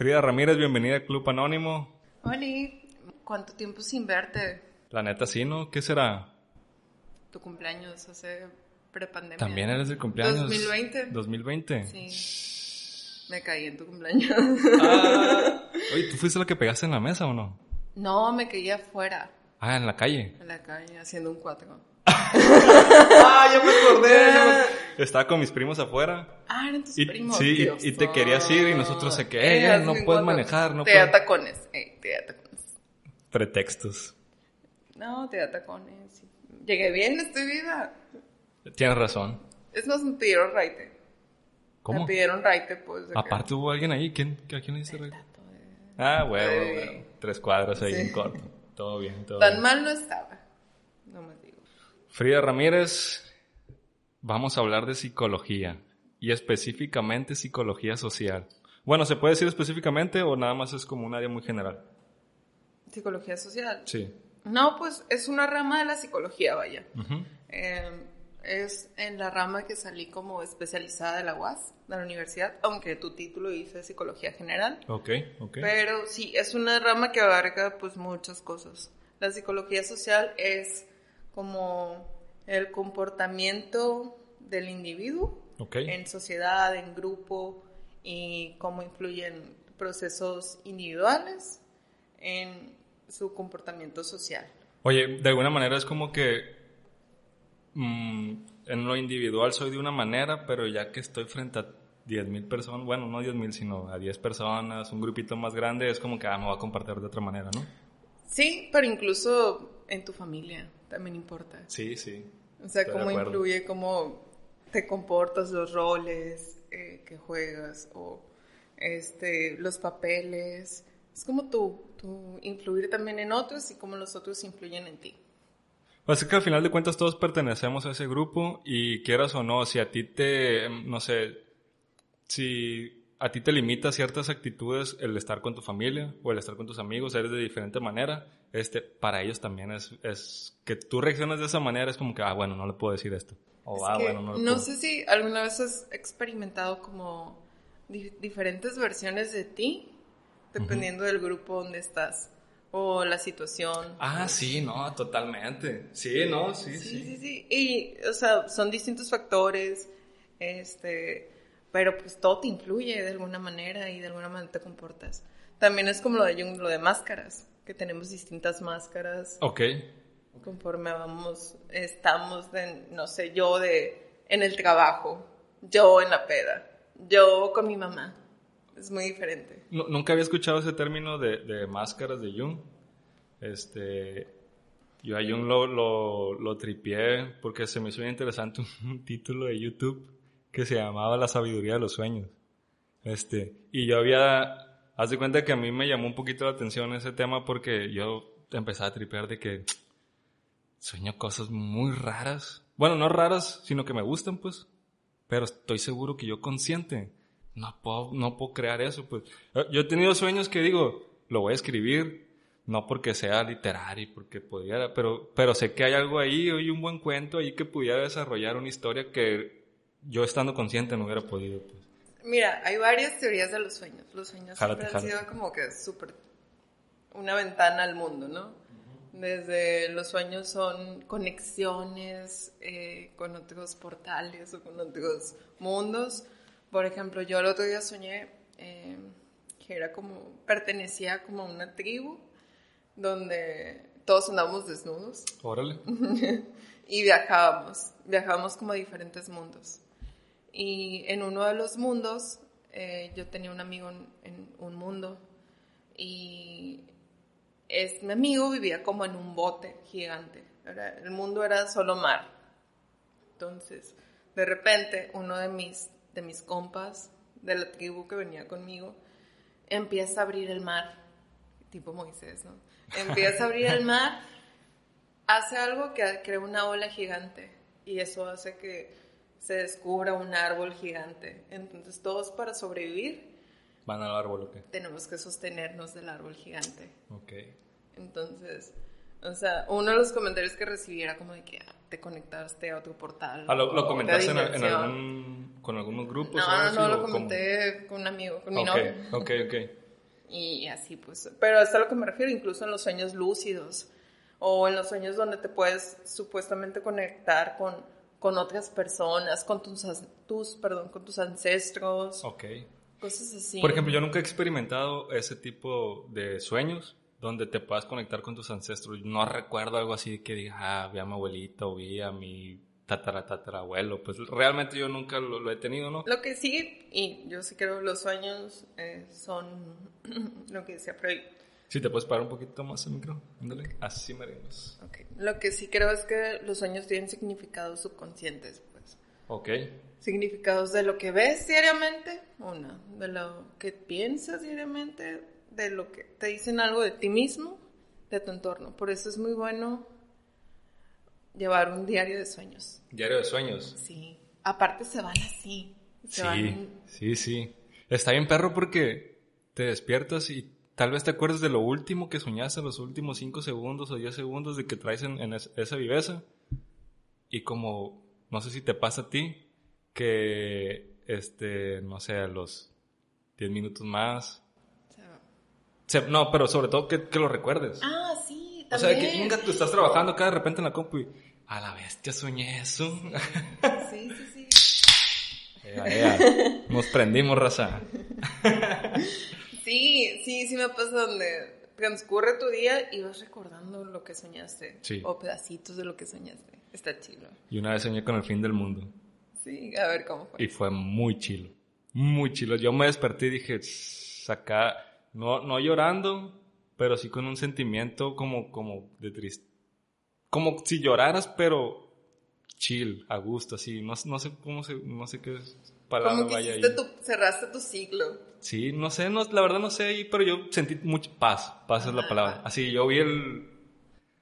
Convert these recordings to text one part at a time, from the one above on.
Frida Ramírez, bienvenida al Club Anónimo. Hola, ¿cuánto tiempo sin verte? La neta sí, ¿no? ¿Qué será? Tu cumpleaños hace prepandemia. ¿También eres de cumpleaños? 2020. 2020. Sí. Me caí en tu cumpleaños. Ah. Oye, ¿tú fuiste la que pegaste en la mesa o no? No, me caí afuera. Ah, en la calle. En la calle, haciendo un cuatro. Ah, ya me acordé. Estaba con mis primos afuera. Ah, eran tus Y, primos. sí, y- Dios. y te querías ir y nosotros sé que, Eh, eh, no puedes manejar, no Te da tacones. eh, te da tacones. Pretextos. No, te da tacones. Llegué bien, estoy viva. Tienes razón. Es más, me pidieron raite. ¿Cómo? Me pidieron raite, pues. que- Aparte hubo alguien ahí. ¿Quién, ¿A quién le rey? Tato de- Ah, huevo, huevo. Tres cuadras ahí Sí. en corto. Todo bien, todo Tan bien. mal no estaba. No me. Frida Ramírez, vamos a hablar de psicología y específicamente psicología social. Bueno, ¿se puede decir específicamente o nada más es como un área muy general? Psicología social. Sí. No, pues es una rama de la psicología, vaya. Eh, es en la rama que salí como especializada de la UAS, de la universidad, aunque tu título dice psicología general. Ok, ok. Pero sí, es una rama que abarca pues muchas cosas. La psicología social es como el comportamiento del individuo en sociedad, en grupo y cómo influyen procesos individuales en su comportamiento social. Oye, de alguna manera es como que mm, en lo individual soy de una manera, pero ya que estoy frente a 10.000 personas, bueno, no 10.000, sino a 10 personas, un grupito más grande, es como que ah, me voy a compartir de otra manera, ¿no? Sí, pero incluso en tu familia también importa. Sí, sí. O sea, Estoy cómo influye, cómo te comportas, los roles eh, que juegas o este, los papeles. Es como tú, tú influir también en otros y cómo los otros influyen en ti. Pues es que al final de cuentas todos pertenecemos a ese grupo y quieras o no, si a ti te, no sé, si a ti te limita ciertas actitudes el estar con tu familia o el estar con tus amigos, eres de diferente manera, este, para ellos también es, es que tú reaccionas de esa manera, es como que, ah, bueno, no le puedo decir esto. O, Es ah, que bueno, no no sé si alguna vez has experimentado como di- diferentes versiones de ti, dependiendo del grupo donde estás o la situación. Ah, sí, no, totalmente. Sí, no, sí, Sí, sí. sí, sí. Y, o sea, son distintos factores, este, pero pues todo te influye de alguna manera y de alguna manera te comportas. También es como lo de Jung, lo de máscaras, que tenemos distintas máscaras Ok. conforme vamos, estamos, de, no sé, yo de, en el trabajo, yo en la peda, yo con mi mamá. Es muy diferente. Nu- Nunca había escuchado ese término de, de máscaras de Jung. Este, yo a Jung lo, lo, lo tripié porque se me hizo interesante un título de YouTube que se llamaba La sabiduría de los sueños. Este, y yo había, haz de cuenta que a mí me llamó un poquito la atención ese tema porque yo empezaba a tripear de que sueño cosas muy raras. Bueno, no raras, sino que me gustan, pues. Pero estoy seguro que yo consciente no puedo, no puedo crear eso, pues. Eh, Yo he tenido sueños que digo, lo voy a escribir, no porque sea literario, porque pudiera, pero, pero sé que hay algo ahí, hay un buen cuento ahí que pudiera desarrollar una historia que yo estando consciente no hubiera podido, pues. Mira, hay varias teorías de los sueños. Los sueños Jálate, siempre han sido como que súper una ventana al mundo, ¿no? Desde los sueños son conexiones eh, con otros portales o con otros mundos. Por ejemplo, yo el otro día soñé eh, que era como, pertenecía como a una tribu donde todos andábamos desnudos Órale. y viajábamos, viajábamos como a diferentes mundos. Y en uno de los mundos, eh, yo tenía un amigo en, un mundo y es, mi amigo vivía como en un bote gigante. El mundo era solo mar. Entonces, de repente, uno de mis, de mis compas de la tribu que venía conmigo empieza a abrir el mar, tipo Moisés, ¿no? Empieza a abrir el mar hace algo que crea una ola gigante y eso hace que se descubra un árbol gigante. Entonces todos para sobrevivir Van al árbol, ¿o qué? tenemos que sostenernos del árbol gigante. Ok. Entonces, o sea, uno de los comentarios que recibí era como de que ah, te conectaste a otro portal. Ah, ¿lo, lo comentaste en, en algún, con algunos grupos? No, o no, no, lo cómo? comenté con un amigo, con mi Ok, novio. ok, ok. Y así pues, pero es a lo que me refiero, incluso en los sueños lúcidos o en los sueños donde te puedes supuestamente conectar con, con otras personas, con tus, tus, perdón, con tus ancestros. Ok. Cosas así. Por ejemplo, yo nunca he experimentado ese tipo de sueños donde te puedas conectar con tus ancestros. No recuerdo algo así que diga, ah, vi a mi abuelita o vi a mi tatara, tatarabuelo. Pues realmente yo nunca lo, he tenido, ¿no? Lo que sí, y yo sí creo los sueños eh, son lo que decía por Si te puedes parar un poquito más el micro, ándale, así marinos. Okay. Lo que sí creo es que los sueños tienen significados subconscientes, pues. Ok significados de lo que ves diariamente, una, de lo que piensas diariamente, de lo que te dicen algo de ti mismo, de tu entorno. Por eso es muy bueno llevar un diario de sueños. Diario de sueños. Sí. Aparte se van así. sí, sí, sí. Está bien perro porque te despiertas y tal vez te acuerdas de lo último que soñaste, los últimos 5 segundos o 10 segundos de que traes en, en esa viveza. Y como, no sé si te pasa a ti, que, este, no sé, a los 10 minutos más. no, pero sobre todo que, que, lo recuerdes. Ah, sí, también. O sea, que nunca tú estás trabajando acá de repente en la compu y, a la bestia soñé eso. Sí, sí, sí. Nos prendimos, raza. sí, sí, sí me pasa donde transcurre tu día y vas recordando lo que soñaste. Sí. O pedacitos de lo que soñaste. Está chido. Y una vez soñé con el fin del mundo. Sí, a ver cómo fue. Y fue muy chilo. Muy chilo. Yo me desperté y dije, acá, no, no llorando, pero sí con un sentimiento como, como de triste. Como si lloraras, pero chill, a gusto, así. No, no sé cómo se, no sé qué palabra como que vaya ahí. Tu, cerraste tu ciclo. Sí, no sé, no, la verdad no sé pero yo sentí mucha paz. Paz es la palabra. Así, yo vi el...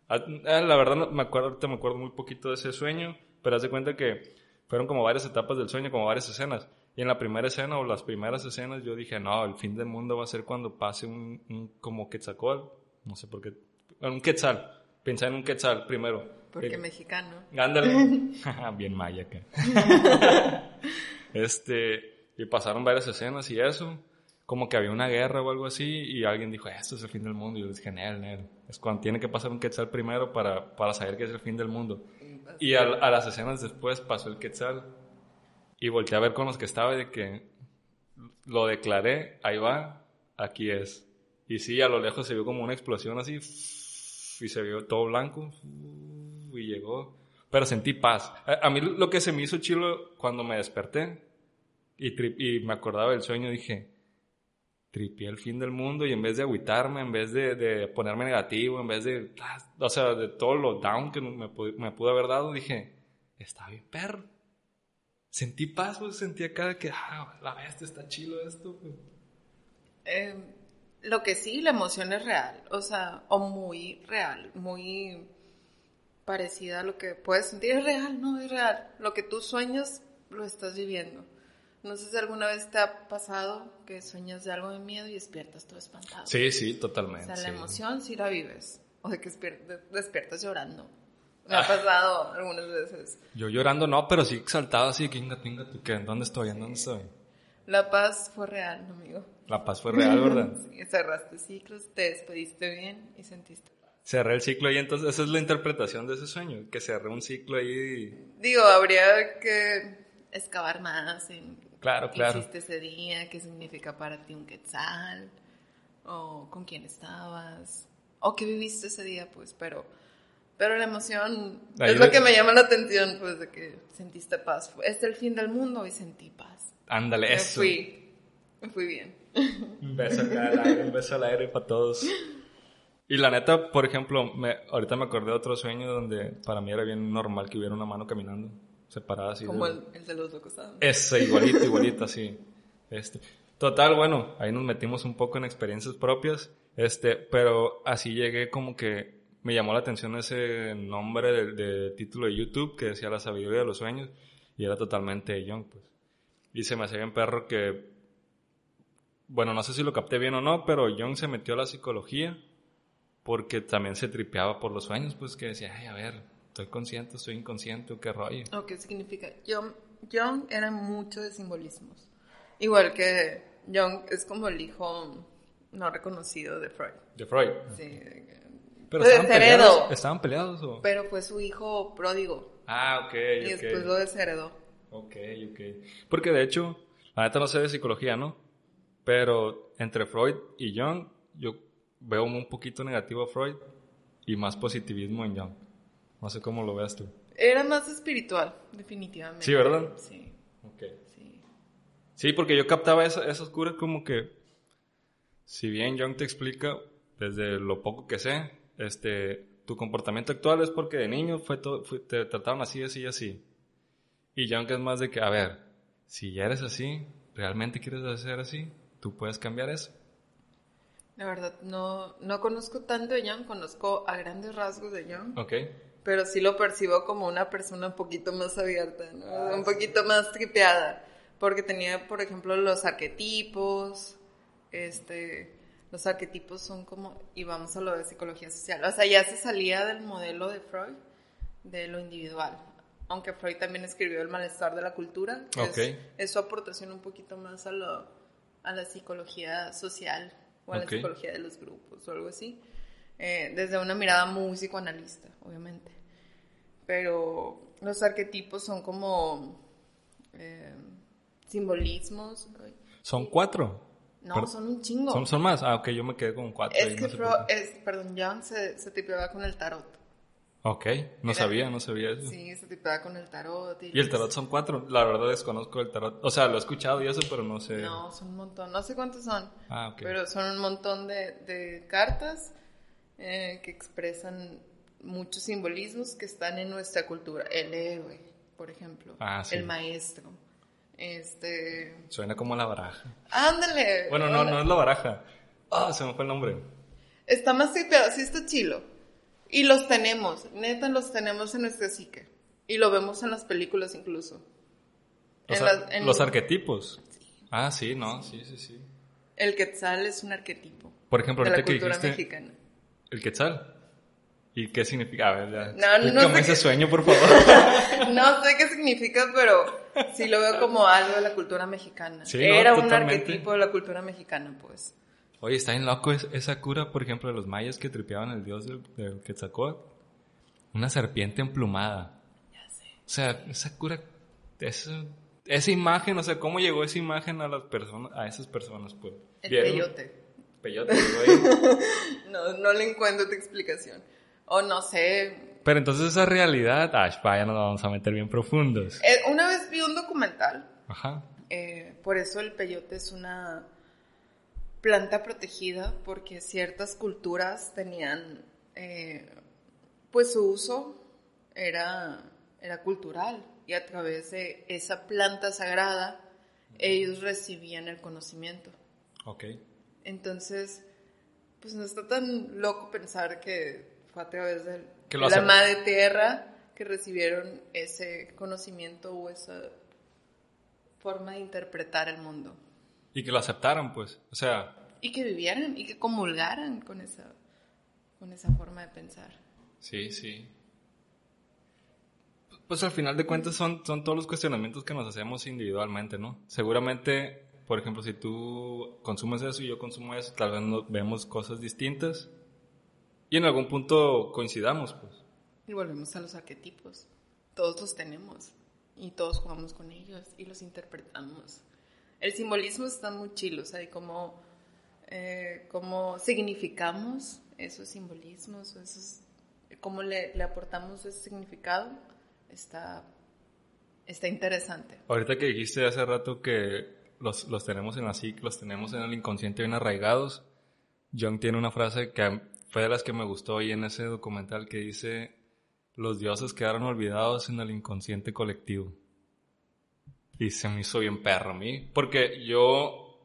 Ah, la verdad, me acuerdo, ahorita me acuerdo muy poquito de ese sueño, pero haz de cuenta que fueron como varias etapas del sueño, como varias escenas. Y en la primera escena o las primeras escenas yo dije, no, el fin del mundo va a ser cuando pase un, un como quetzalcoatl, no sé por qué, un quetzal, pensé en un quetzal primero. Porque mexicano. Ándale, bien maya acá. este, y pasaron varias escenas y eso, como que había una guerra o algo así, y alguien dijo, esto es el fin del mundo, y yo dije, genial, es cuando tiene que pasar un quetzal primero para, para saber que es el fin del mundo. Y a, las escenas después pasó el Quetzal y volteé a ver con los que estaba de que lo declaré, ahí va, aquí es. Y sí, a lo lejos se vio como una explosión así y se vio todo blanco y llegó. Pero sentí paz. A, mí lo que se me hizo chilo cuando me desperté y, y me acordaba del sueño, dije, tripié el fin del mundo y en vez de agüitarme, en vez de, ponerme negativo, en vez de, ah, o sea, de todo lo down que me, me pudo haber dado, dije, está bien perro. Sentí paz, pues sentí acá que, ah, la bestia está chilo esto. Em, lo que sí, la emoción es real, o sea, o muy real, muy parecida a lo que puedes sentir, es real, no es real. Lo que tú sueñas, lo estás viviendo. No sé si alguna vez te ha pasado que sueñas de algo de miedo y despiertas todo espantado. Sí, sí, totalmente. O sea, la emoción sí la vives. O de que despiertas llorando. Me ha pasado algunas veces. Yo llorando no, pero sí exaltado así, que tinga, qué, ¿dónde estoy? ¿En dónde estoy? La paz fue real, amigo. La paz fue real, ¿verdad? sí, cerraste ciclos, te despediste bien y sentiste paz. Cerré el ciclo y entonces esa es la interpretación de ese sueño, que cerré un ciclo ahí. Digo, habría que excavar más en Claro, ¿Qué hiciste ese día? ¿Qué significa para ti un quetzal? ¿O con quién estabas? ¿O qué viviste ese día? Pues, pero, pero la emoción es lo que me llama la atención, pues, de que sentiste paz. Es el fin del mundo y sentí paz. Ándale, me eso. Fui, me fui bien. Un beso acá al aire, un beso al aire para todos. Y la neta, por ejemplo, me, ahorita me acordé de otro sueño donde para mí era bien normal que hubiera una mano caminando separada así. Como el, el, de los locos Ese, igualito, igualito, así. Este. Total, bueno, ahí nos metimos un poco en experiencias propias, este, pero así llegué como que me llamó la atención ese nombre de, de título de YouTube que decía La sabiduría de los sueños y era totalmente Young, pues. Y se me hacía bien perro que, bueno, no sé si lo capté bien o no, pero Young se metió a la psicología porque también se tripeaba por los sueños, pues que decía, ay, a ver, estoy consciente, estoy inconsciente, qué rollo. ¿O qué significa? John, John era mucho de simbolismos. Igual que John es como el hijo no reconocido de Freud. De Freud. Sí. Pero estaban peleados, estaban peleados o... Pero fue su hijo pródigo Ah, ok, y ok. después lo desheredó. Ok, ok. Porque de hecho, la neta no sé de psicología, ¿no? Pero entre Freud y Jung, yo veo un poquito negativo a Freud y más positivismo en Jung. No sé cómo lo veas tú. Era más espiritual, definitivamente. Sí, ¿verdad? Sí, Ok. sí. Sí, porque yo captaba esa- esas curas como que, si bien Jung te explica, desde lo poco que sé, este, tu comportamiento actual es porque de niño fue todo, fue- te trataron así, así, así. Y Jung es más de que, a ver, si ya eres así, realmente quieres hacer así, tú puedes cambiar eso. La verdad, no, no conozco tanto de Jung, conozco a grandes rasgos de Jung, Ok. Pero sí lo percibo como una persona un poquito más abierta, ¿no? un poquito más tripeada, porque tenía, por ejemplo, los arquetipos, este, los arquetipos son como, y vamos a lo de psicología social, o sea, ya se salía del modelo de Freud, de lo individual, aunque Freud también escribió El malestar de la cultura, que es- Ok. es, su aportación un poquito más a, lo, a la psicología social o a Ok. la psicología de los grupos o algo así, eh, desde una mirada muy psicoanalista, obviamente. Pero los arquetipos son como eh, simbolismos. Son cuatro. No, son un chingo. ¿Son, son más? Ah, ok, yo me quedé con cuatro. es no que qué. es, perdón, Jung se, se tipeaba con el tarot. Ok, no Era- sabía, no sabía eso. Sí, se tipeaba con el tarot. Y el tarot son cuatro. La verdad desconozco el tarot. O sea, lo he escuchado y eso, pero no sé. No, son un montón. No sé cuántos son. Ah, ok. Pero son un montón de, de cartas eh, que expresan muchos simbolismos que están en nuestra cultura. El héroe, por ejemplo. Ah, sí. El maestro. Este. Suena como la baraja. Ándale. Bueno, no, no es la baraja. Ah, se me fue el nombre. Está más tripeado, sí está chilo. Y los tenemos, neta los tenemos en nuestra psique. Y lo vemos en las películas incluso. Los, En en- los arquetipos. Ah, sí, no, sí, sí, sí. El quetzal es un arquetipo Por ejemplo, de la que cultura dijiste mexicana. el quetzal. ¿Y qué significa? A ver, ya. No, no sé ese qué- sueño, por favor. No sé qué significa, pero sí lo veo como algo de la cultura mexicana. Sí, no, Era un totalmente. arquetipo de la cultura mexicana, pues. Oye, está bien loco es- esa cura, por ejemplo, de los mayas que tripeaban el dios del, del Quetzalcóatl. Una serpiente emplumada. Ya sé. O sea, esa cura, esa, esa imagen, o sea, ¿cómo llegó esa imagen a las personas, a esas personas, pues? El ¿Vieron? peyote. Peyote, llegó ahí. No, no le encuentro otra explicación. O no sé. Pero entonces esa realidad, ah, vaya, nos vamos a meter bien profundos. Eh, una vez vi un documental Ajá. Eh, por eso el peyote es una planta protegida porque ciertas culturas tenían, eh, pues su uso era, era cultural y a través de esa planta sagrada ellos recibían el conocimiento. Ok. Entonces, pues no está tan loco pensar que fue a través de la madre tierra que recibieron ese conocimiento o esa forma de interpretar el mundo. Y que lo aceptaran, pues. O sea, Y que vivieran y que comulgaran con esa, con esa forma de pensar. sí, sí. Pues al final de cuentas son, son todos los cuestionamientos que nos hacemos individualmente, ¿no? Seguramente, por ejemplo, si tú consumes eso y yo consumo eso, tal vez vemos cosas distintas y en algún punto coincidamos, pues. Y volvemos a los arquetipos. Todos los tenemos y todos jugamos con ellos y los interpretamos. El simbolismo está muy chilo, o sea, y cómo, eh, cómo significamos esos simbolismos, esos, cómo le, le aportamos ese significado, está, está interesante. Ahorita que dijiste hace rato que los, los tenemos en la psique, los tenemos en el inconsciente bien arraigados, Jung tiene una frase que fue de las que me gustó hoy en ese documental que dice, los dioses quedaron olvidados en el inconsciente colectivo. Y se me hizo bien perro a mí, porque yo,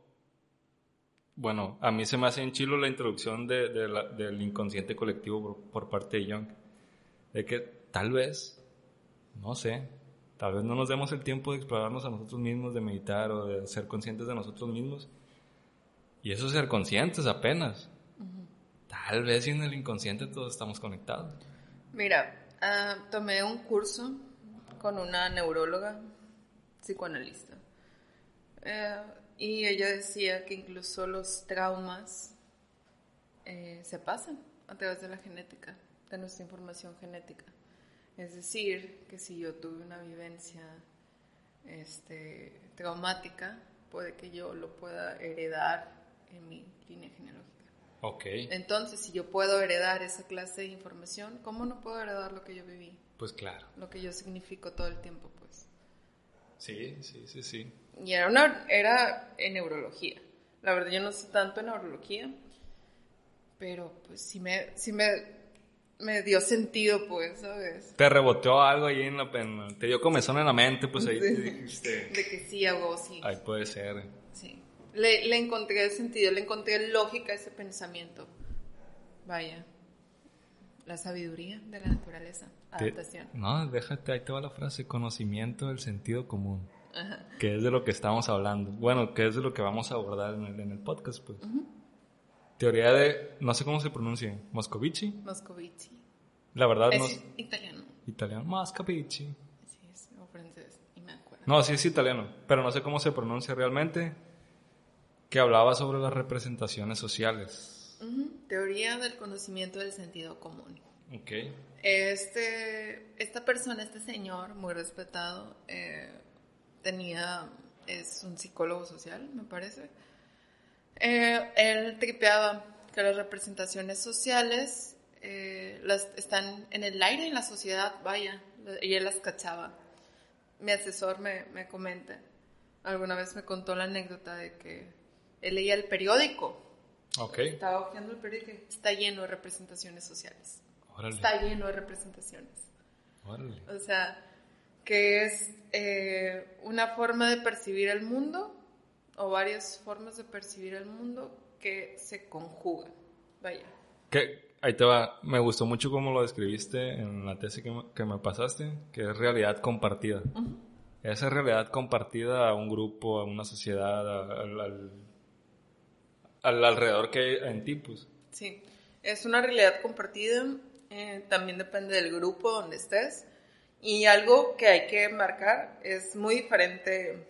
bueno, a mí se me hace en la introducción del inconsciente colectivo por, por parte de Jung, de que tal vez no sé, tal vez no nos demos el tiempo de explorarnos a nosotros mismos, de meditar o de ser conscientes de nosotros mismos. Y eso es ser conscientes apenas. Tal vez en el inconsciente todos estamos conectados. Mira, ah, tomé un curso con una neuróloga psicoanalista. Eh, y ella decía que incluso los traumas eh, se pasan a través de la genética, de nuestra información genética. Es decir, que si yo tuve una vivencia este, traumática, puede que yo lo pueda heredar en mi línea genealógica. Ok. Entonces, si yo puedo heredar esa clase de información, ¿cómo no puedo heredar lo que yo viví? Pues claro. Lo que yo significo todo el tiempo, pues. Sí, sí, sí, sí. Y era, una, era en neurología. La verdad, yo no sé tanto en neurología, pero pues sí me, sí me, me dio sentido, pues, ¿sabes? Te reboteó algo ahí en la pena. Te dio comezón en la mente, pues ahí Sí. te dijiste. De que sí hago, sí. Ahí puede ser. Sí. Le, le encontré sentido, le encontré lógica a ese pensamiento. Vaya. La sabiduría de la naturaleza. Te- Adaptación. No, déjate, ahí te va la frase, conocimiento del sentido común. Ajá. Que es de lo que estamos hablando. Bueno, que es de lo que vamos a abordar en el, en el podcast, pues. Teoría de, no sé cómo se pronuncia, Moscovici. Moscovici. La verdad, Es no italiano. Italiano, Moscovici. Sí, es o francés. Y me acuerdo. No, sí es italiano, pero no sé cómo se pronuncia realmente. Que hablaba sobre las representaciones sociales. Ujú. Teoría del conocimiento del sentido común. Ok. Este, esta persona, este señor, muy respetado, eh, tenía, es un psicólogo social, me parece. Eh, él tripeaba que las representaciones sociales eh, las, están en el aire en la sociedad, vaya, y él las cachaba. Mi asesor me, me comenta, alguna vez me contó la anécdota de que leía el periódico, Ok. estaba hojeando el periódico, y está lleno de representaciones sociales. Órale. Está lleno de representaciones. Órale. O sea, que es eh, una forma de percibir el mundo o varias formas de percibir el mundo que se conjugan. Vaya. Que, ahí te va. Me gustó mucho cómo lo describiste en la tesis que me, que me pasaste, que es realidad compartida. Esa realidad compartida a un grupo, a una sociedad, a- al, al- al alrededor que hay en ti, pues. Sí, es una realidad compartida, eh, también depende del grupo donde estés. Y algo que hay que marcar es muy diferente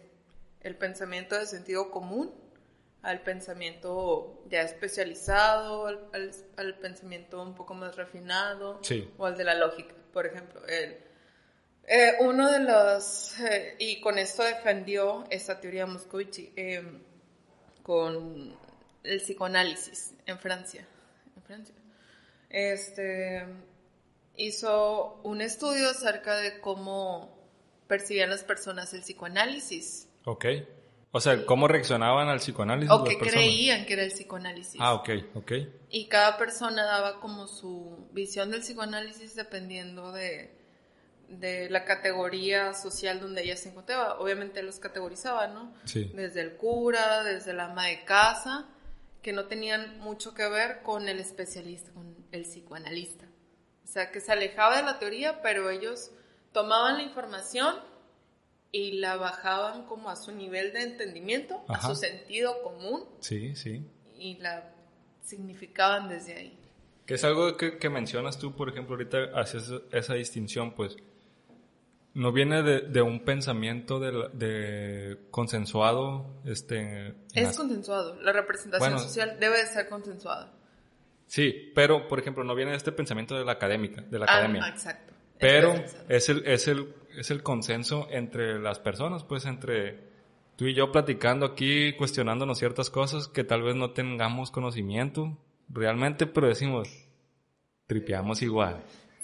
el pensamiento de sentido común al pensamiento ya especializado, al, al- al pensamiento un poco más refinado Sí. o al de la lógica, por ejemplo. El, eh, uno de los, eh, y con esto defendió esta teoría Moscovici, eh, con el psicoanálisis en Francia. En Francia. Este, hizo un estudio acerca de cómo percibían las personas el psicoanálisis Ok. O sea, ¿cómo reaccionaban al psicoanálisis o personas? creían que era el psicoanálisis. Ah, ok, ok. Y cada persona daba como su visión del psicoanálisis dependiendo de, de la categoría social donde ella se encontraba. Obviamente los categorizaba, ¿no? Sí. Desde el cura, desde el ama de casa, que no tenían mucho que ver con el especialista, con el psicoanalista. O sea, que se alejaba de la teoría, pero ellos tomaban la información y la bajaban como a su nivel de entendimiento, Ajá. a su sentido común Sí, sí. y la significaban desde ahí. Que es algo que, que mencionas tú, por ejemplo, ahorita haces esa distinción, pues no viene de, de un pensamiento de, la- de consensuado, este... Es las- consensuado, la representación Bueno. social debe de ser consensuada. Sí, pero, por ejemplo, no viene de este pensamiento de la académica, de la Ah, academia. exacto. Pero es el, es, el, es el consenso entre las personas, pues entre tú y yo platicando aquí, cuestionándonos ciertas cosas que tal vez no tengamos conocimiento realmente, pero decimos, tripeamos igual.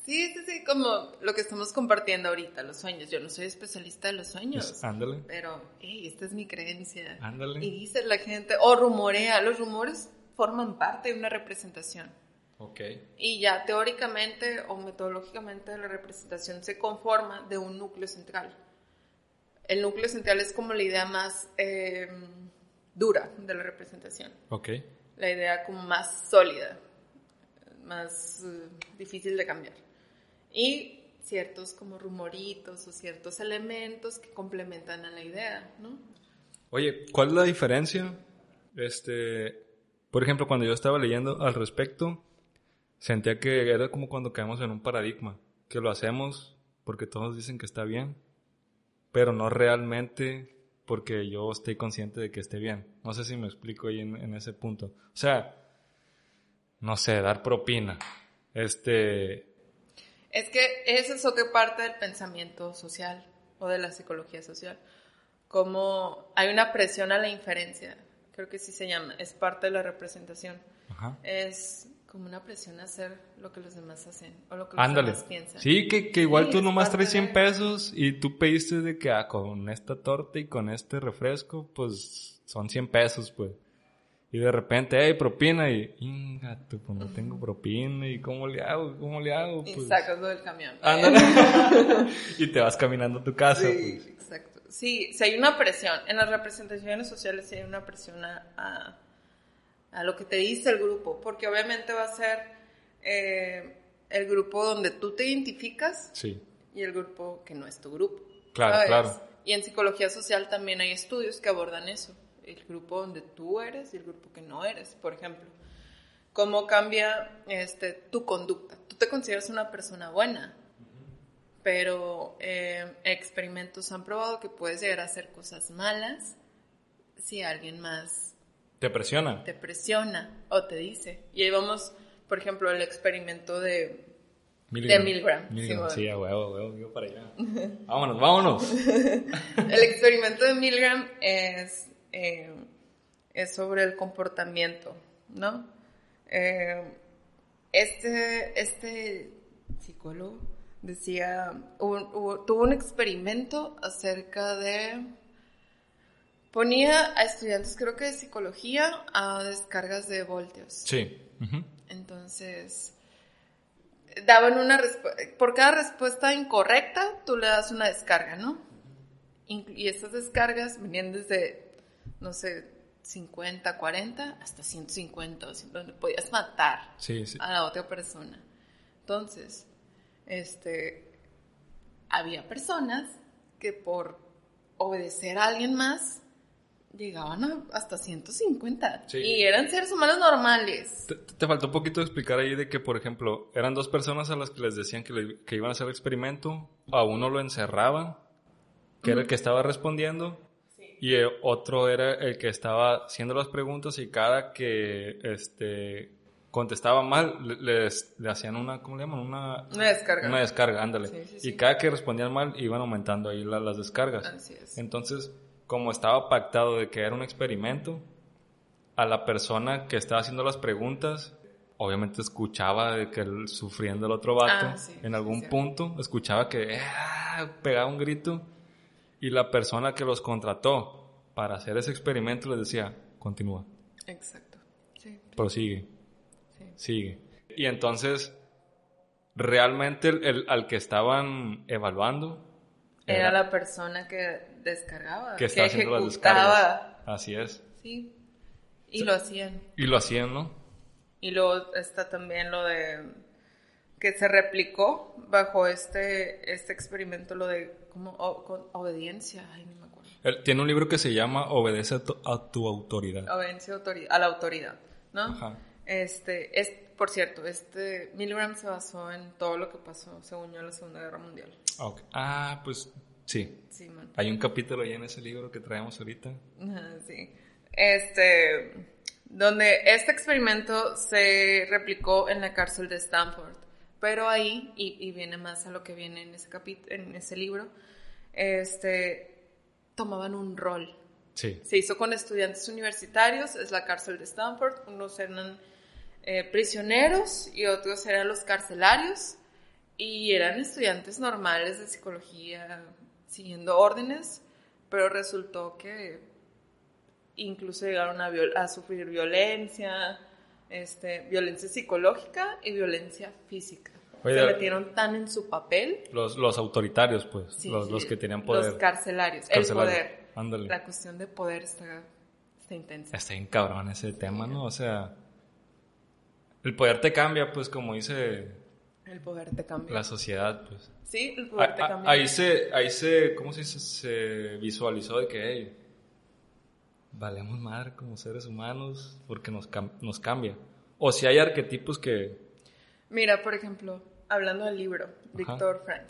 Sí, sí, sí, como lo que estamos compartiendo ahorita, los sueños. Yo no soy especialista de los sueños, Pues, ándale, pero, hey, esta es mi creencia. ándale. Y dice la gente, o rumorea, los rumores forman parte de una representación. Ok. Y ya teóricamente o metodológicamente la representación se conforma de un núcleo central. El núcleo central es como la idea más eh, dura de la representación, Ok. la idea como más sólida, más eh, difícil de cambiar. Y ciertos como rumoritos o ciertos elementos que complementan a la idea, ¿no? Oye, ¿cuál es la diferencia? Este, por ejemplo, cuando yo estaba leyendo al respecto, sentía que era como cuando caemos en un paradigma, que lo hacemos porque todos dicen que está bien, pero no realmente porque yo estoy consciente de que esté bien. No sé si me explico ahí en, en ese punto. O sea, no sé, dar propina. Este, Es que esa es otra parte del pensamiento social o de la psicología social. Como hay una presión a la inferencia, creo que sí se llama, es parte de la representación. ajá. Es como una presión a hacer lo que los demás hacen o lo que los Ándale. demás piensan. Sí, que, que igual Sí, tú nomás traes 100 de- pesos y tú pediste de que ah, con esta torta y con este refresco, pues son 100 pesos, pues. Y de repente, hey, propina y, inga, tú, pues no tengo propina y cómo le hago, cómo le hago, Y pues. sacas lo del camión. Ándale. y te vas caminando a tu casa, Sí, pues. exacto. Sí, si hay una presión. En las representaciones sociales hay una presión a, a, a lo que te dice el grupo, porque obviamente va a ser eh, el grupo donde tú te identificas Sí, y el grupo que no es tu grupo. Claro, ¿sabes? claro. Y en psicología social también hay estudios que abordan eso, el grupo donde tú eres y el grupo que no eres, por ejemplo. Cómo cambia este, tu conducta. Tú te consideras una persona buena, pero eh, experimentos han probado que puedes llegar a hacer cosas malas si alguien más te presiona. te presiona o te dice. Y ahí vamos, por ejemplo, el experimento de Milgram. Milgram, Milgram, sí, a huevo, huevo, yo para allá. vámonos, vámonos. El experimento de Milgram es, eh, es sobre el comportamiento, ¿no? Eh, este, este psicólogo decía, hubo- tuvo un experimento acerca de... Ponía a estudiantes, creo que de psicología, a descargas de voltios. Sí. Entonces, daban una respuesta, por cada respuesta incorrecta, tú le das una descarga, ¿no? Y estas descargas venían desde, no sé, 50, 40, hasta 150, o sea, donde podías matar Sí, sí. a la otra persona. Entonces, este, había personas que por obedecer a alguien más llegaban a hasta 150 Sí. y eran seres humanos normales. Te, te faltó un poquito explicar ahí de que, por ejemplo, eran dos personas a las que les decían que, le- que iban a hacer el experimento, a uno lo encerraban, que era el que estaba respondiendo, y el otro era el que estaba haciendo las preguntas y cada que este, contestaba mal, le, les- le hacían una, ¿cómo le llaman? Una, Una descarga. una descarga, ándale. Sí, sí, Y cada que respondían mal, iban aumentando ahí la- las descargas. Así es. Entonces, como estaba pactado de que era un experimento, a la persona que estaba haciendo las preguntas, obviamente escuchaba de que el- sufriendo el otro vato, Ah, en algún punto, escuchaba que "Ah", pegaba un grito, y la persona que los contrató para hacer ese experimento les decía, continúa, Exacto. Sí, prosigue, sí. sigue. Y entonces, realmente el, el- al que estaban evaluando Era la persona que descargaba, que que, estaba haciendo las descargas. Así es. Sí. Y lo hacían. Y lo hacían, ¿no? Y luego está también lo de que se replicó bajo este, este experimento, lo de como o- con obediencia. Ay, no me acuerdo. Él tiene un libro que se llama Obedece a tu, a tu autoridad. Autori- a la autoridad, ¿no? Ajá. Este, es, por cierto, este Milgram se basó en todo lo que pasó, según yo, en la Segunda Guerra Mundial. Ah. Ah, pues sí. Sí, man. Hay un capítulo ahí en ese libro que traemos ahorita. Ajá, Sí. Este, donde este experimento se replicó en la cárcel de Stanford. Pero ahí, y, y viene más a lo que viene en ese en ese libro, este, tomaban un rol. Sí. Se hizo con estudiantes universitarios, es la cárcel de Stanford. Unos eran eh, prisioneros y otros eran los carcelarios. Y eran estudiantes normales de psicología siguiendo órdenes, pero resultó que incluso llegaron a, viol- a sufrir violencia, este, violencia psicológica y violencia física. Oye, Se metieron tan en su papel. Los, los autoritarios, pues. Sí, los, los que tenían poder. Los carcelarios, Carcelarios. el poder. Ándale. La cuestión de poder está, está intensa. Está bien cabrón ese tema, ¿no? O sea, el poder te cambia, pues, como dice El poder te cambia. la sociedad, pues. Sí, el poder te Ah, ah, cambia. Ahí se, ahí se, ¿cómo se dice? Se visualizó de que, hey, valemos madre como seres humanos porque nos, cam- nos cambia. O si hay arquetipos que, Mira, por ejemplo, hablando del libro, Víctor Frank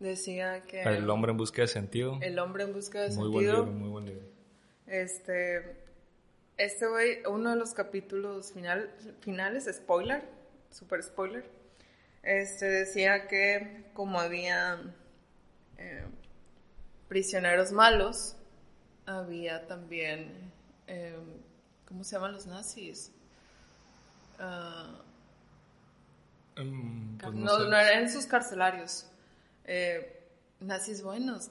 decía que el hombre en busca de sentido, el hombre en busca de muy buen sentido libro, muy buen libro. este, este güey, uno de los capítulos final, finales, spoiler, super spoiler, este decía que como había eh, prisioneros malos, había también, eh, ¿cómo se llaman los nazis? Pues no, sé. no eran sus carcelarios. Eh, nazis buenos.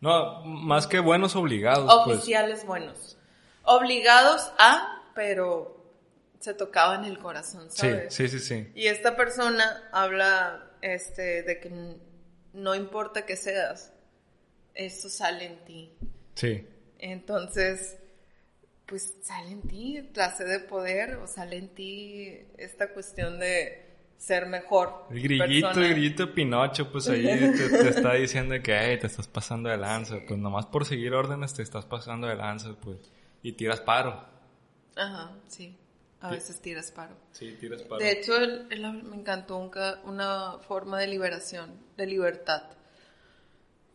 No, más que buenos obligados, pues. Oficiales buenos. Obligados a, pero se tocaban el corazón, Sí, ¿sabes? sí, sí, sí. Y esta persona habla este, de que no importa que seas, esto sale en ti. Sí. Entonces, pues sale en ti clase de poder o sale en ti esta cuestión de ser mejor. El grillito, persona. el grillito de Pinocho, pues ahí te, te está diciendo que "Ey, te estás pasando de lanza. Pues nomás por seguir órdenes te estás pasando de lanza, pues. Y tiras paro. Ajá, sí. A veces tiras paro. Sí, tiras paro. De hecho, hab- me encantó un una forma de liberación, de libertad.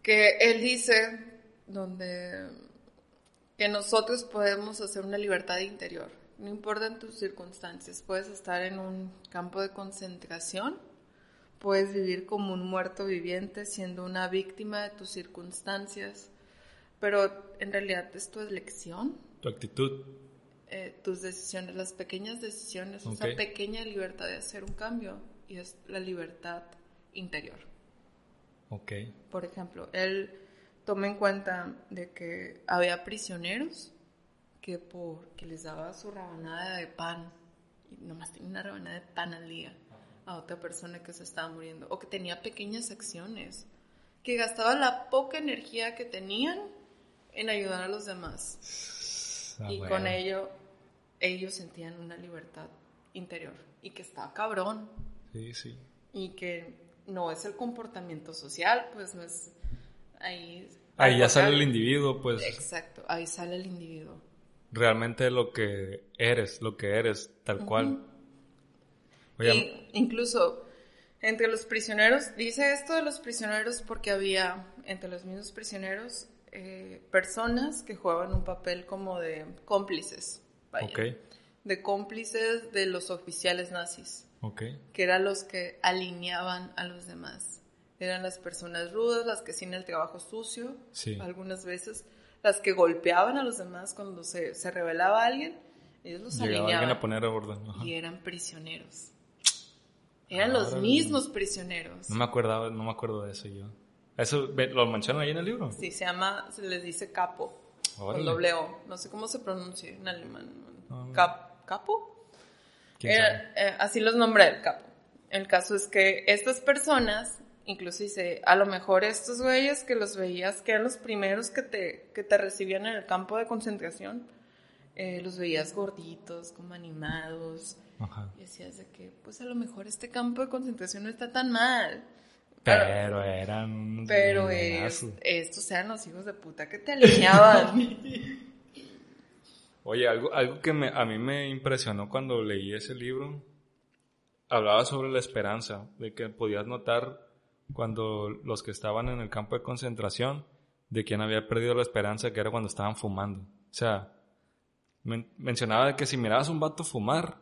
Que él dice donde que nosotros podemos hacer una libertad interior. No importa en tus circunstancias. Puedes estar en un campo de concentración, puedes vivir como un muerto viviente, siendo una víctima de tus circunstancias, pero en realidad es tu elección Tu actitud. eh, tus decisiones, las pequeñas decisiones, Ok. esa pequeña libertad de hacer un cambio y es la libertad interior. Ok. Por ejemplo, él toma en cuenta de que había prisioneros que porque les daba su rebanada de pan, y nomás tenía una rebanada de pan al día a otra persona que se estaba muriendo, o que tenía pequeñas acciones, que gastaba la poca energía que tenían en ayudar a los demás. Ah, y bueno. con ello, ellos sentían una libertad interior y que estaba cabrón Sí, sí. y que no es el comportamiento social, pues no es ahí. Ahí ya al sale el individuo, pues. Exacto, ahí sale el individuo. Realmente lo que eres, lo que eres, tal cual. Oye, Y incluso entre los prisioneros, dice esto de los prisioneros porque había entre los mismos prisioneros eh, personas que jugaban un papel como de cómplices, vaya, ok, de cómplices de los oficiales nazis. ok. que eran los que alineaban a los demás. Eran las personas rudas, las que hacían el trabajo sucio, Sí. algunas veces, las que golpeaban a los demás cuando se, se rebelaba alguien, ellos los Llegaba alineaban alguien a poner orden. ajá. y eran prisioneros. Eran los Órale. mismos prisioneros. No me acordaba, no me acuerdo de eso yo. ¿Eso lo mencionan ahí en el libro? Sí, se llama, se les dice capo, Órale. con doble O. No sé cómo se pronuncia en alemán. Ah. Cap- ¿Capo? ¿Quién Era- sabe? eh, así los nombra el capo. El caso es que estas personas, incluso dice, a lo mejor estos güeyes que los veías, que eran los primeros que te, que te recibían en el campo de concentración, eh, los veías gorditos, como animados, Ajá. y decías de que, pues a lo mejor este campo de concentración no está tan mal. Pero eran Pero es- estos eran los hijos de puta que te alineaban. Oye, algo, algo que me, a mí me impresionó cuando leí ese libro, hablaba sobre la esperanza, de que podías notar cuando los que estaban en el campo de concentración, de quién había perdido la esperanza, que era cuando estaban fumando. O sea, men- mencionaba que si mirabas a un vato fumar,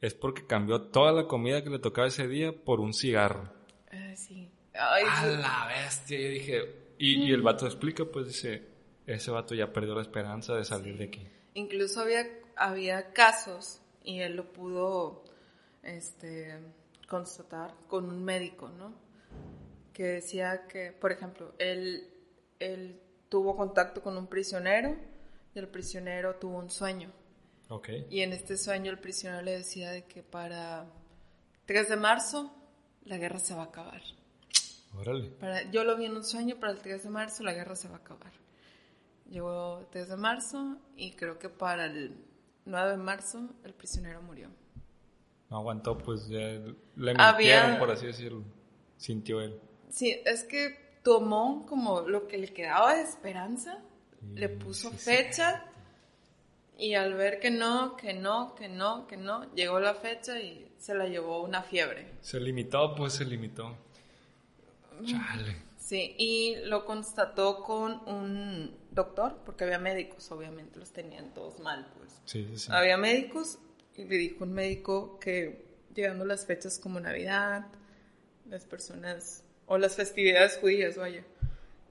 es porque cambió toda la comida que le tocaba ese día por un cigarro. Ah, sí. Ay, ¡A la bestia! Yo dije, y, y el vato explica, pues dice, ese vato ya perdió la esperanza de salir de aquí. Incluso había, había casos, y él lo pudo este, constatar con un médico, ¿no? Que decía que, por ejemplo, él, él tuvo contacto con un prisionero y el prisionero tuvo un sueño. Ok. Y en este sueño el prisionero le decía de que para 3 de marzo la guerra se va a acabar. Órale. Para, yo lo vi en un sueño, para el 3 de marzo la guerra se va a acabar. Llegó 3 de marzo y creo que para el 9 de marzo el prisionero murió. No aguantó, pues ya le Había- mintieron, por así decirlo. Sintió él. Sí, es que tomó como lo que le quedaba de esperanza, le Mm, puso sí, sí. fecha y al ver que no, que no, que no, que no, llegó la fecha y se la llevó una fiebre. Se limitó, pues se limitó. Chale. Sí, y lo constató con un, doctor, porque había médicos, obviamente, los tenían todos mal, pues. Sí, sí, sí. Había médicos y le dijo un médico que llegando las fechas como Navidad, las personas, o las festividades judías, vaya,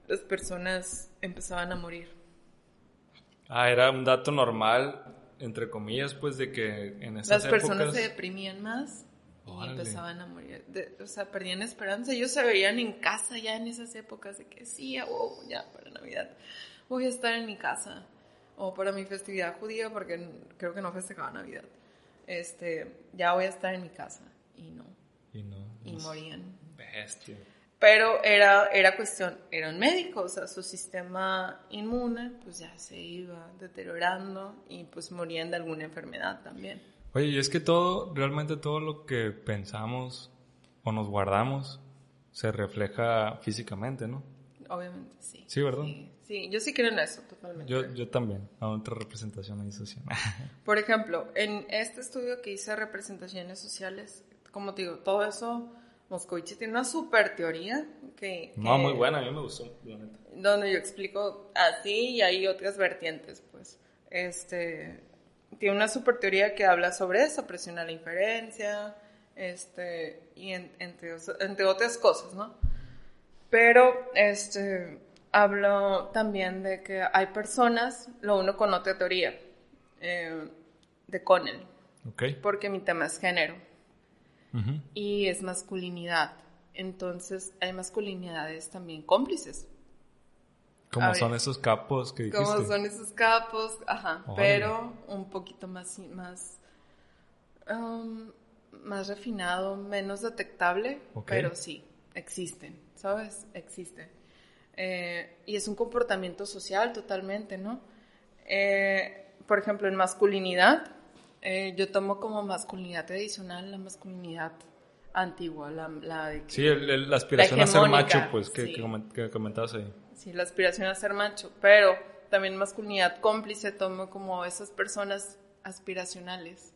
las personas empezaban a morir. Ah, era un dato normal, entre comillas, pues de que en esas Las personas épocas... se deprimían más y Órale. empezaban a morir. De- o sea, perdían esperanza. Ellos se veían en casa ya en esas épocas de que sí, oh, ya para Navidad voy a estar en mi casa. O para mi festividad judía, porque creo que no festejaba Navidad. Este, ya voy a estar en mi casa. Y no, Y no, y no morían. Bestia. Pero era, era cuestión, era un médico, o sea, su sistema inmune pues ya se iba deteriorando y pues morían de alguna enfermedad también. Oye, y es que todo, realmente todo lo que pensamos o nos guardamos se refleja físicamente, ¿no? Obviamente, sí. Sí, ¿verdad? Sí, sí, yo sí creo en eso totalmente. Yo, yo también, a otra representación ahí social. Por ejemplo, en este estudio que hice representaciones sociales, como te digo, todo eso, Moscovici tiene una super teoría que, no, que- muy buena, a mí me gustó, neta. donde yo explico así y hay otras vertientes, pues. Este, tiene una super teoría que habla sobre eso, presión a la inferencia, este, y en- entre, entre otras cosas, ¿no? Pero, este, hablo también de que hay personas, lo uno con otra teoría, eh, de Connell, Ok. porque mi tema es género Y es masculinidad. Entonces, hay masculinidades también cómplices. Como son ver. esos capos que dijiste. Como son esos capos, ajá, pero un poquito más, más, um, más refinado, menos detectable, pero sí, existen, ¿sabes? Existen. Eh, y es un comportamiento social totalmente, ¿no? Eh, por ejemplo, en masculinidad, eh, yo tomo como masculinidad tradicional la masculinidad antigua, la, la de que- Sí, el- el- la aspiración a ser macho, pues, que, sí. que comen- que comentabas ahí. Sí, la aspiración a ser macho, pero también masculinidad cómplice tomo como esas personas aspiracionales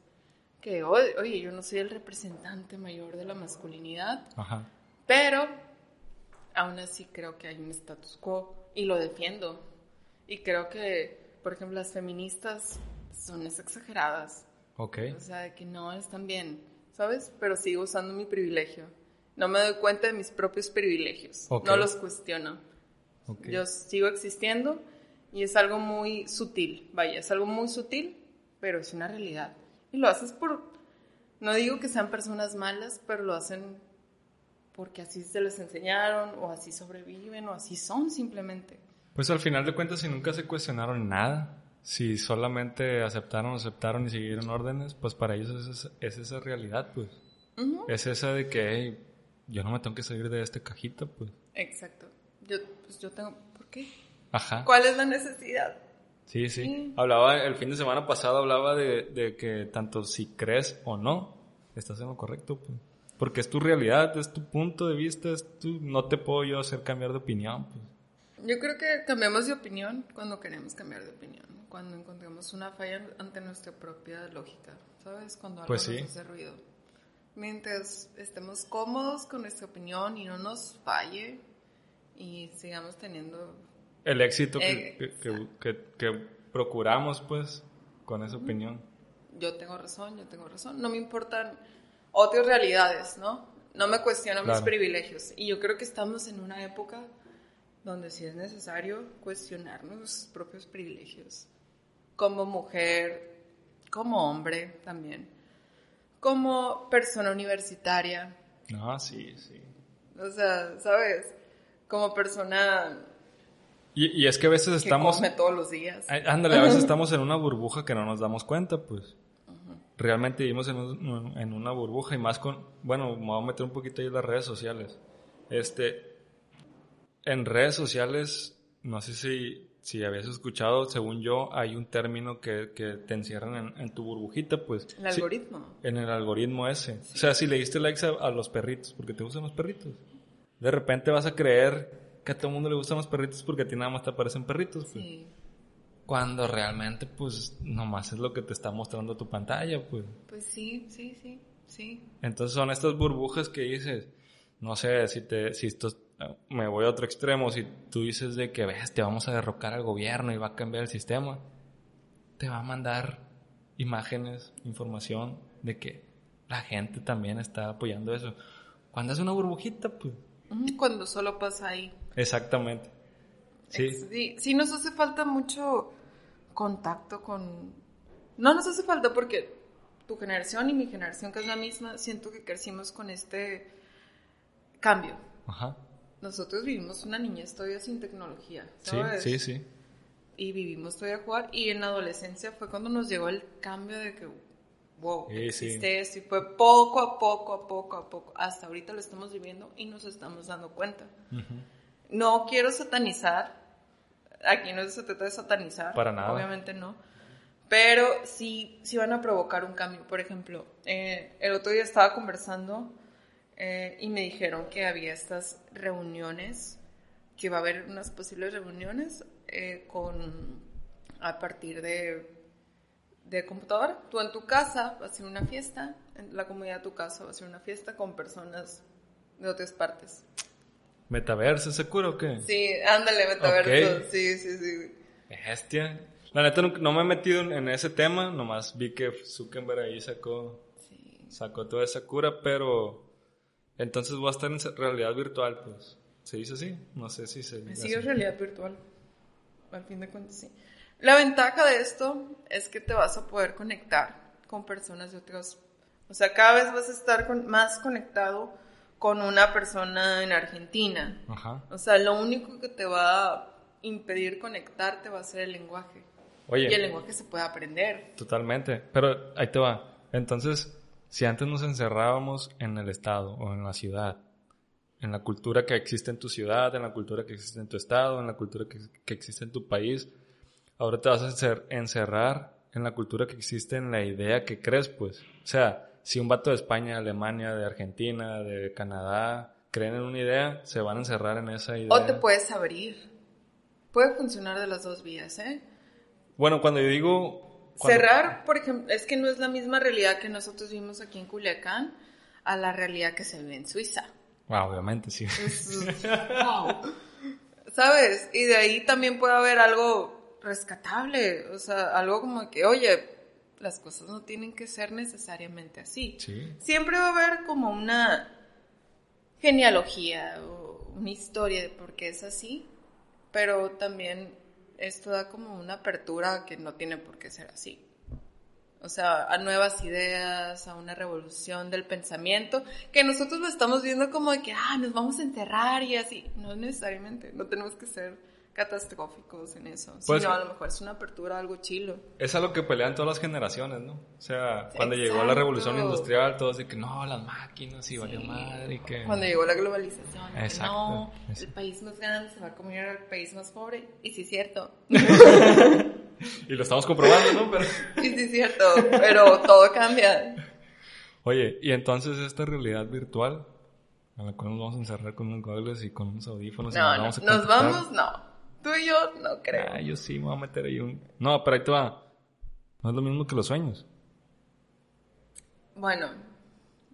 que, oye, yo no soy el representante mayor de la masculinidad, Ajá. pero aún así creo que hay un status quo y lo defiendo. Y creo que, por ejemplo, las feministas son exageradas. Ok. O sea, de que no están bien, ¿sabes? Pero sigo usando mi privilegio. No me doy cuenta de mis propios privilegios. Ok. No los cuestiono. ok. Yo sigo existiendo y es algo muy sutil, vaya, es algo muy sutil, pero es una realidad. Y lo haces por, no digo que sean personas malas, pero lo hacen porque así se les enseñaron o así sobreviven o así son simplemente. Pues al final de cuentas, si nunca se cuestionaron nada, si solamente aceptaron, aceptaron y siguieron órdenes, pues para ellos es, esa- es esa realidad, pues. Es esa de que hey, yo no me tengo que salir de este cajita, pues. Exacto. Yo, pues yo tengo, ¿por qué? Ajá. ¿Cuál es la necesidad? Sí, sí. Sí. Hablaba, el fin de semana pasado hablaba de, de que tanto si crees o no, estás en lo correcto, pues. Porque es tu realidad, es tu punto de vista, es tu, no te puedo yo hacer cambiar de opinión, pues. Yo creo que cambiamos de opinión cuando queremos cambiar de opinión, cuando encontramos una falla ante nuestra propia lógica, ¿sabes? Cuando algo Pues sí. nos hace ruido. Mientras estemos cómodos con nuestra opinión y no nos falle y sigamos teniendo... El éxito que, Eh, que, que- que- que procuramos, pues, con esa opinión. Yo tengo razón, yo tengo razón. No me importan otras realidades, ¿no? No me cuestiono mis Claro. privilegios. Y yo creo que estamos en una época donde sí es necesario cuestionar nuestros propios privilegios. Como mujer, como hombre también. Como persona universitaria. No, sí, sí. O sea, ¿sabes? Como persona Y, y es que a veces que estamos... come todos los días. Ándale, a veces estamos en una burbuja que no nos damos cuenta, pues. Realmente vivimos en, un- en una burbuja y más con... Bueno, me voy a meter un poquito ahí en las redes sociales. Este... En redes sociales, no sé si, si habías escuchado, según yo, hay un término que, que te encierran en, en tu burbujita, pues. El Sí, algoritmo. en el algoritmo ese. O sea, si le diste likes a, a los perritos, porque te gustan los perritos. De repente vas a creer que a todo el mundo le gustan los perritos porque a ti nada más te aparecen perritos. pues. Sí. Cuando realmente, pues, nomás es lo que te está mostrando tu pantalla, pues. Pues sí, sí, sí, sí. Entonces son estas burbujas que dices, no sé, si te, si estos, me voy a otro extremo, si tú dices de que, ves, te vamos a derrocar al gobierno y va a cambiar el sistema, te va a mandar imágenes, información de que la gente también está apoyando eso. Cuando es una burbujita, pues... Cuando solo pasa ahí. Exactamente. Sí. sí. Sí, nos hace falta mucho contacto con... No nos hace falta porque tu generación y mi generación, que es la misma, siento que crecimos con este cambio. Ajá. Nosotros vivimos una niñez todavía sin tecnología, ¿sabes? Sí, sí, sí. Y vivimos todavía a jugar. Y en la adolescencia fue cuando nos llegó el cambio de que, wow, existe esto. Y fue poco a poco, a poco, a poco. Hasta ahorita lo estamos viviendo y nos estamos dando cuenta. No quiero satanizar. Aquí no se trata de satanizar. Para nada. Obviamente no pero sí, sí van a provocar un cambio. Por ejemplo, eh, el otro día estaba conversando eh, y me dijeron que había estas reuniones, que va a haber unas posibles reuniones eh, con, a partir de, de computadora. Tú en tu casa vas a hacer una fiesta, en la comunidad de tu casa va a hacer una fiesta con personas de otras partes. ¿Metaverso seguro o qué? Sí, ándale, metaverso. Sí, sí, sí. Bestia. La neta no, me he metido en, ese tema, nomás vi que Zuckerberg ahí sacó, sacó toda esa cura, pero entonces voy a estar en realidad virtual, pues. ¿Se dice así? No sé si se Sí, es realidad virtual. Al fin de cuentas, sí. La ventaja de esto es que te vas a poder conectar con personas de otros... O sea, cada vez vas a estar con, más conectado con una persona en Argentina. Ajá. O sea, lo único que te va a impedir conectarte va a ser el lenguaje. Oye, y el lenguaje se puede aprender. Totalmente. Pero ahí te va. Entonces, si antes nos encerrábamos en el estado o en la ciudad, en la cultura que existe en tu ciudad, en la cultura que existe en tu estado, en la cultura que, que existe en tu país, ahora te vas a encerrar en la cultura que existe en la idea que crees, pues. O sea, si un vato de España, Alemania, de Argentina, de Canadá, creen en una idea, se van a encerrar en esa idea. O te puedes abrir. Puede funcionar de las dos vías, ¿eh? Bueno, cuando yo digo... Cerrar, por ejemplo, es que no es la misma realidad que nosotros vimos aquí en Culiacán a la realidad que se ve en Suiza. Wow, obviamente, sí. wow. ¿Sabes? Y de ahí también puede haber algo rescatable, o sea, algo como que, oye, las cosas no tienen que ser necesariamente así. Sí. Siempre va a haber como una genealogía o una historia de por qué es así, pero también esto da como una apertura que no tiene por qué ser así. O sea, a nuevas ideas, a una revolución del pensamiento, que nosotros lo estamos viendo como de que, ah, nos vamos a enterrar y así. No necesariamente, no tenemos que ser catastróficos en eso, pues, sino a lo mejor es una apertura algo chilo. Es algo que pelean todas las generaciones, ¿no? O sea, cuando llegó la revolución industrial, todos de que no, las máquinas y valió madre y que... Cuando llegó la globalización, Exacto. no, el país más grande se va a comer al país más pobre, y sí es cierto. y lo estamos comprobando, ¿no? Pero... y sí es cierto, pero todo cambia. Oye, y entonces esta realidad virtual, a la cual nos vamos a encerrar con unos goggles y con unos audífonos. No, y nos, vamos a nos vamos, no. Tú y yo no creo. Ah, yo sí me voy a meter ahí un... No, pero ahí te va. No es lo mismo que los sueños. Bueno.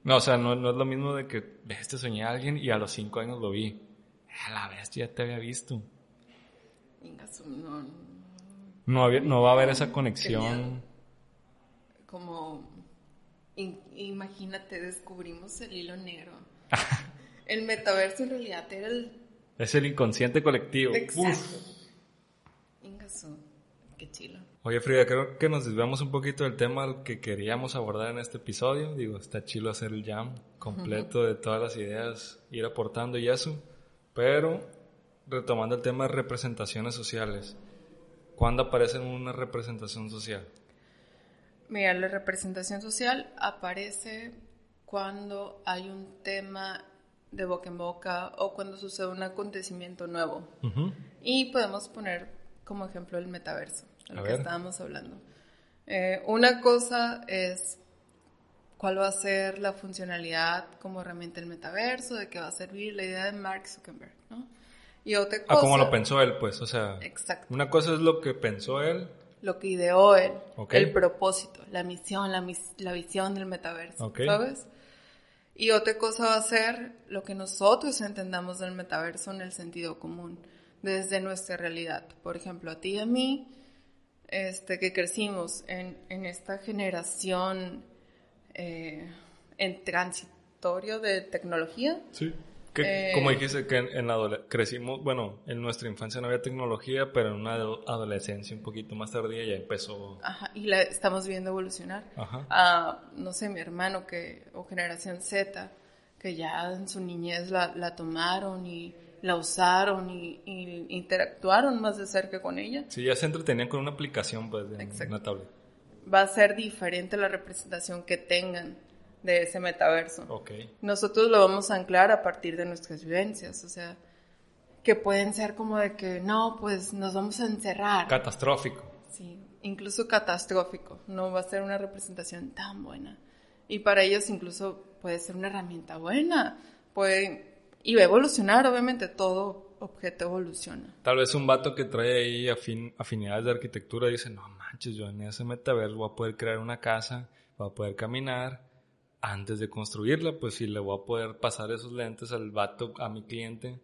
No, o sea, no, es lo mismo de que ves, te soñé a alguien y a los cinco años lo vi. A la bestia ya te había visto. No, no, no va a haber esa conexión. Como, imagínate, descubrimos el hilo negro. el metaverso en realidad era el es el inconsciente colectivo. Exacto. Qué chilo. Oye, Frida, creo que nos desviamos un poquito del tema que queríamos abordar en este episodio. Digo, está chilo hacer el jam completo de todas las ideas, ir aportando y eso. Pero, retomando el tema de representaciones sociales. ¿Cuándo aparece una representación social? Mira, la representación social aparece cuando hay un tema de boca en boca o cuando sucede un acontecimiento nuevo. Y podemos poner como ejemplo el metaverso, de lo que estábamos hablando. Eh, una cosa es cuál va a ser la funcionalidad como herramienta del metaverso, de qué va a servir la idea de Mark Zuckerberg, ¿no? Y otra cosa... Ah, como lo pensó él, pues, o sea... Exacto. Una cosa es lo que pensó él. Lo que ideó él, el propósito, la misión, la, la visión del metaverso, ¿sabes? Y otra cosa va a ser lo que nosotros entendamos del metaverso en el sentido común, desde nuestra realidad. Por ejemplo, a ti y a mí, este, que crecimos en, en esta generación eh, en transitorio de tecnología. Sí. Que, como dijiste, que en, en crecimos, bueno, en nuestra infancia no había tecnología, pero en una adolescencia un poquito más tardía ya empezó. Ajá, y la estamos viendo evolucionar. Ajá. A, no sé, mi hermano que, o generación Z, que ya en su niñez la, la tomaron y la usaron y, interactuaron más de cerca con ella. Sí, ya se entretenían con una aplicación, pues, de una tablet. Va a ser diferente la representación que tengan de ese metaverso. Okay. Nosotros lo vamos a anclar a partir de nuestras vivencias, o sea, que pueden ser como de que, no, pues nos vamos a encerrar. Catastrófico. Sí, incluso catastrófico, no va a ser una representación tan buena. Y para ellos incluso puede ser una herramienta buena, puede y va a evolucionar, obviamente, todo objeto evoluciona. Tal vez un vato que trae ahí afinidades de arquitectura dice, no manches, yo en ese metaverso voy a poder crear una casa, voy a poder caminar antes de construirla, pues si le voy a poder pasar esos lentes al vato, a mi cliente,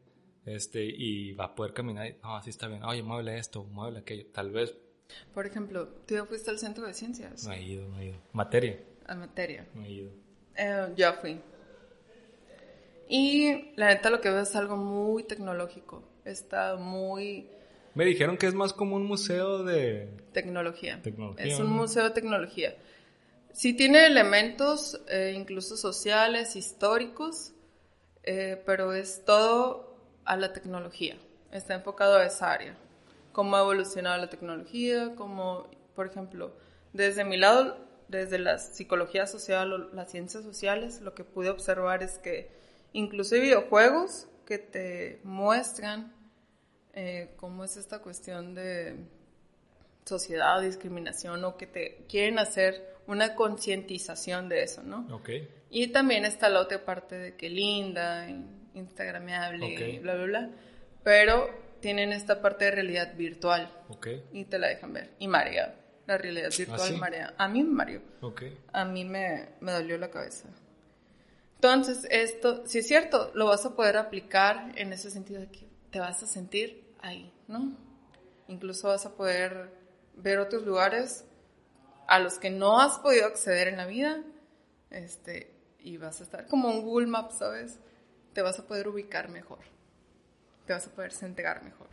este, y va a poder caminar, no, así está bien, oye, muévele esto, muévele aquello, tal vez. Por ejemplo, ¿tú ya fuiste al centro de ciencias? No he ido, no he ido. ¿Materia? A materia. No he ido. Eh, ya fui. Y la neta lo que veo es algo muy tecnológico. Está muy... Me dijeron que es más como un museo de... Tecnología. Es un museo de tecnología. Sí tiene elementos eh, incluso sociales, históricos, eh, pero es todo a la tecnología. Está enfocado a esa área. Cómo ha evolucionado la tecnología, como, por ejemplo, desde mi lado, desde la psicología social o las ciencias sociales, lo que pude observar es que incluso hay videojuegos que te muestran eh, cómo es esta cuestión de sociedad, discriminación o que te quieren hacer una concientización de eso, ¿no? Ok. Y también está la otra parte de que linda, instagramable, bla, bla, bla. Pero tienen esta parte de realidad virtual. Ok. Y te la dejan ver. Y marea. La realidad ¿Ah, virtual marea. A mí me mareó. Ok. A mí me, me dolió la cabeza. Entonces, esto, si es cierto, lo vas a poder aplicar en ese sentido de que te vas a sentir ahí, ¿no? Incluso vas a poder ver otros lugares a los que no has podido acceder en la vida, este, y vas a estar como un Google Maps, ¿sabes? Te vas a poder ubicar mejor, te vas a poder centrar mejor.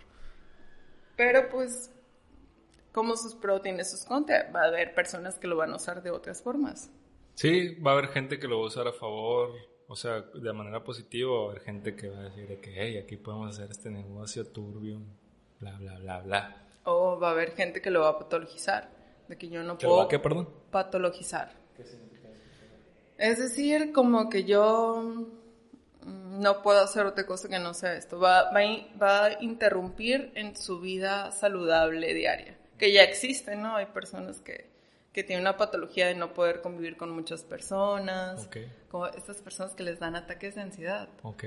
Pero pues, como sus pros tiene sus contras, va a haber personas que lo van a usar de otras formas. Sí, va a haber gente que lo va a usar a favor, o sea, de manera positiva, va a haber gente que va a decir que, hey, aquí podemos hacer este negocio turbio, bla, bla, bla, bla. O va a haber gente que lo va a patologizar, de que yo no puedo... va a qué, perdón? Patologizar. ¿Qué significa eso? Es decir, como que yo mm, no puedo hacer otra cosa que no sea esto. Va, va, va a interrumpir en su vida saludable diaria, que ya existe, ¿no? Hay personas que que tiene una patología de no poder convivir con muchas personas, como estas personas que les dan ataques de ansiedad. Ok.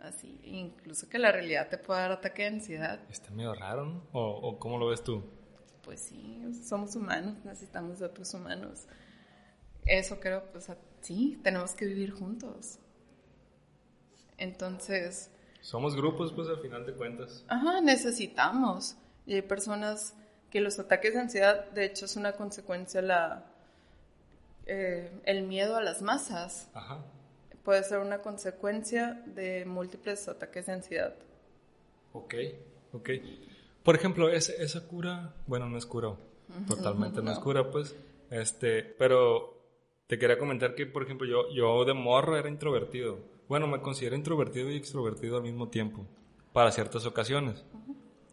Así, incluso que la realidad te pueda dar ataque de ansiedad. Está medio raro, ¿no? ¿O, cómo lo ves tú? Pues sí, somos humanos, necesitamos de otros humanos. Eso creo, pues sí, tenemos que vivir juntos. Entonces... Somos grupos, pues al final de cuentas. Ajá, necesitamos. Y hay personas que los ataques de ansiedad, de hecho, es una consecuencia la, eh, el miedo a las masas. Puede ser una consecuencia de múltiples ataques de ansiedad. Ok, ok. Por ejemplo, esa cura, bueno, no es cura, totalmente no. es cura, pues, este, pero te quería comentar que, por ejemplo, yo, yo de morro era introvertido. Bueno, me considero introvertido y extrovertido al mismo tiempo, para ciertas ocasiones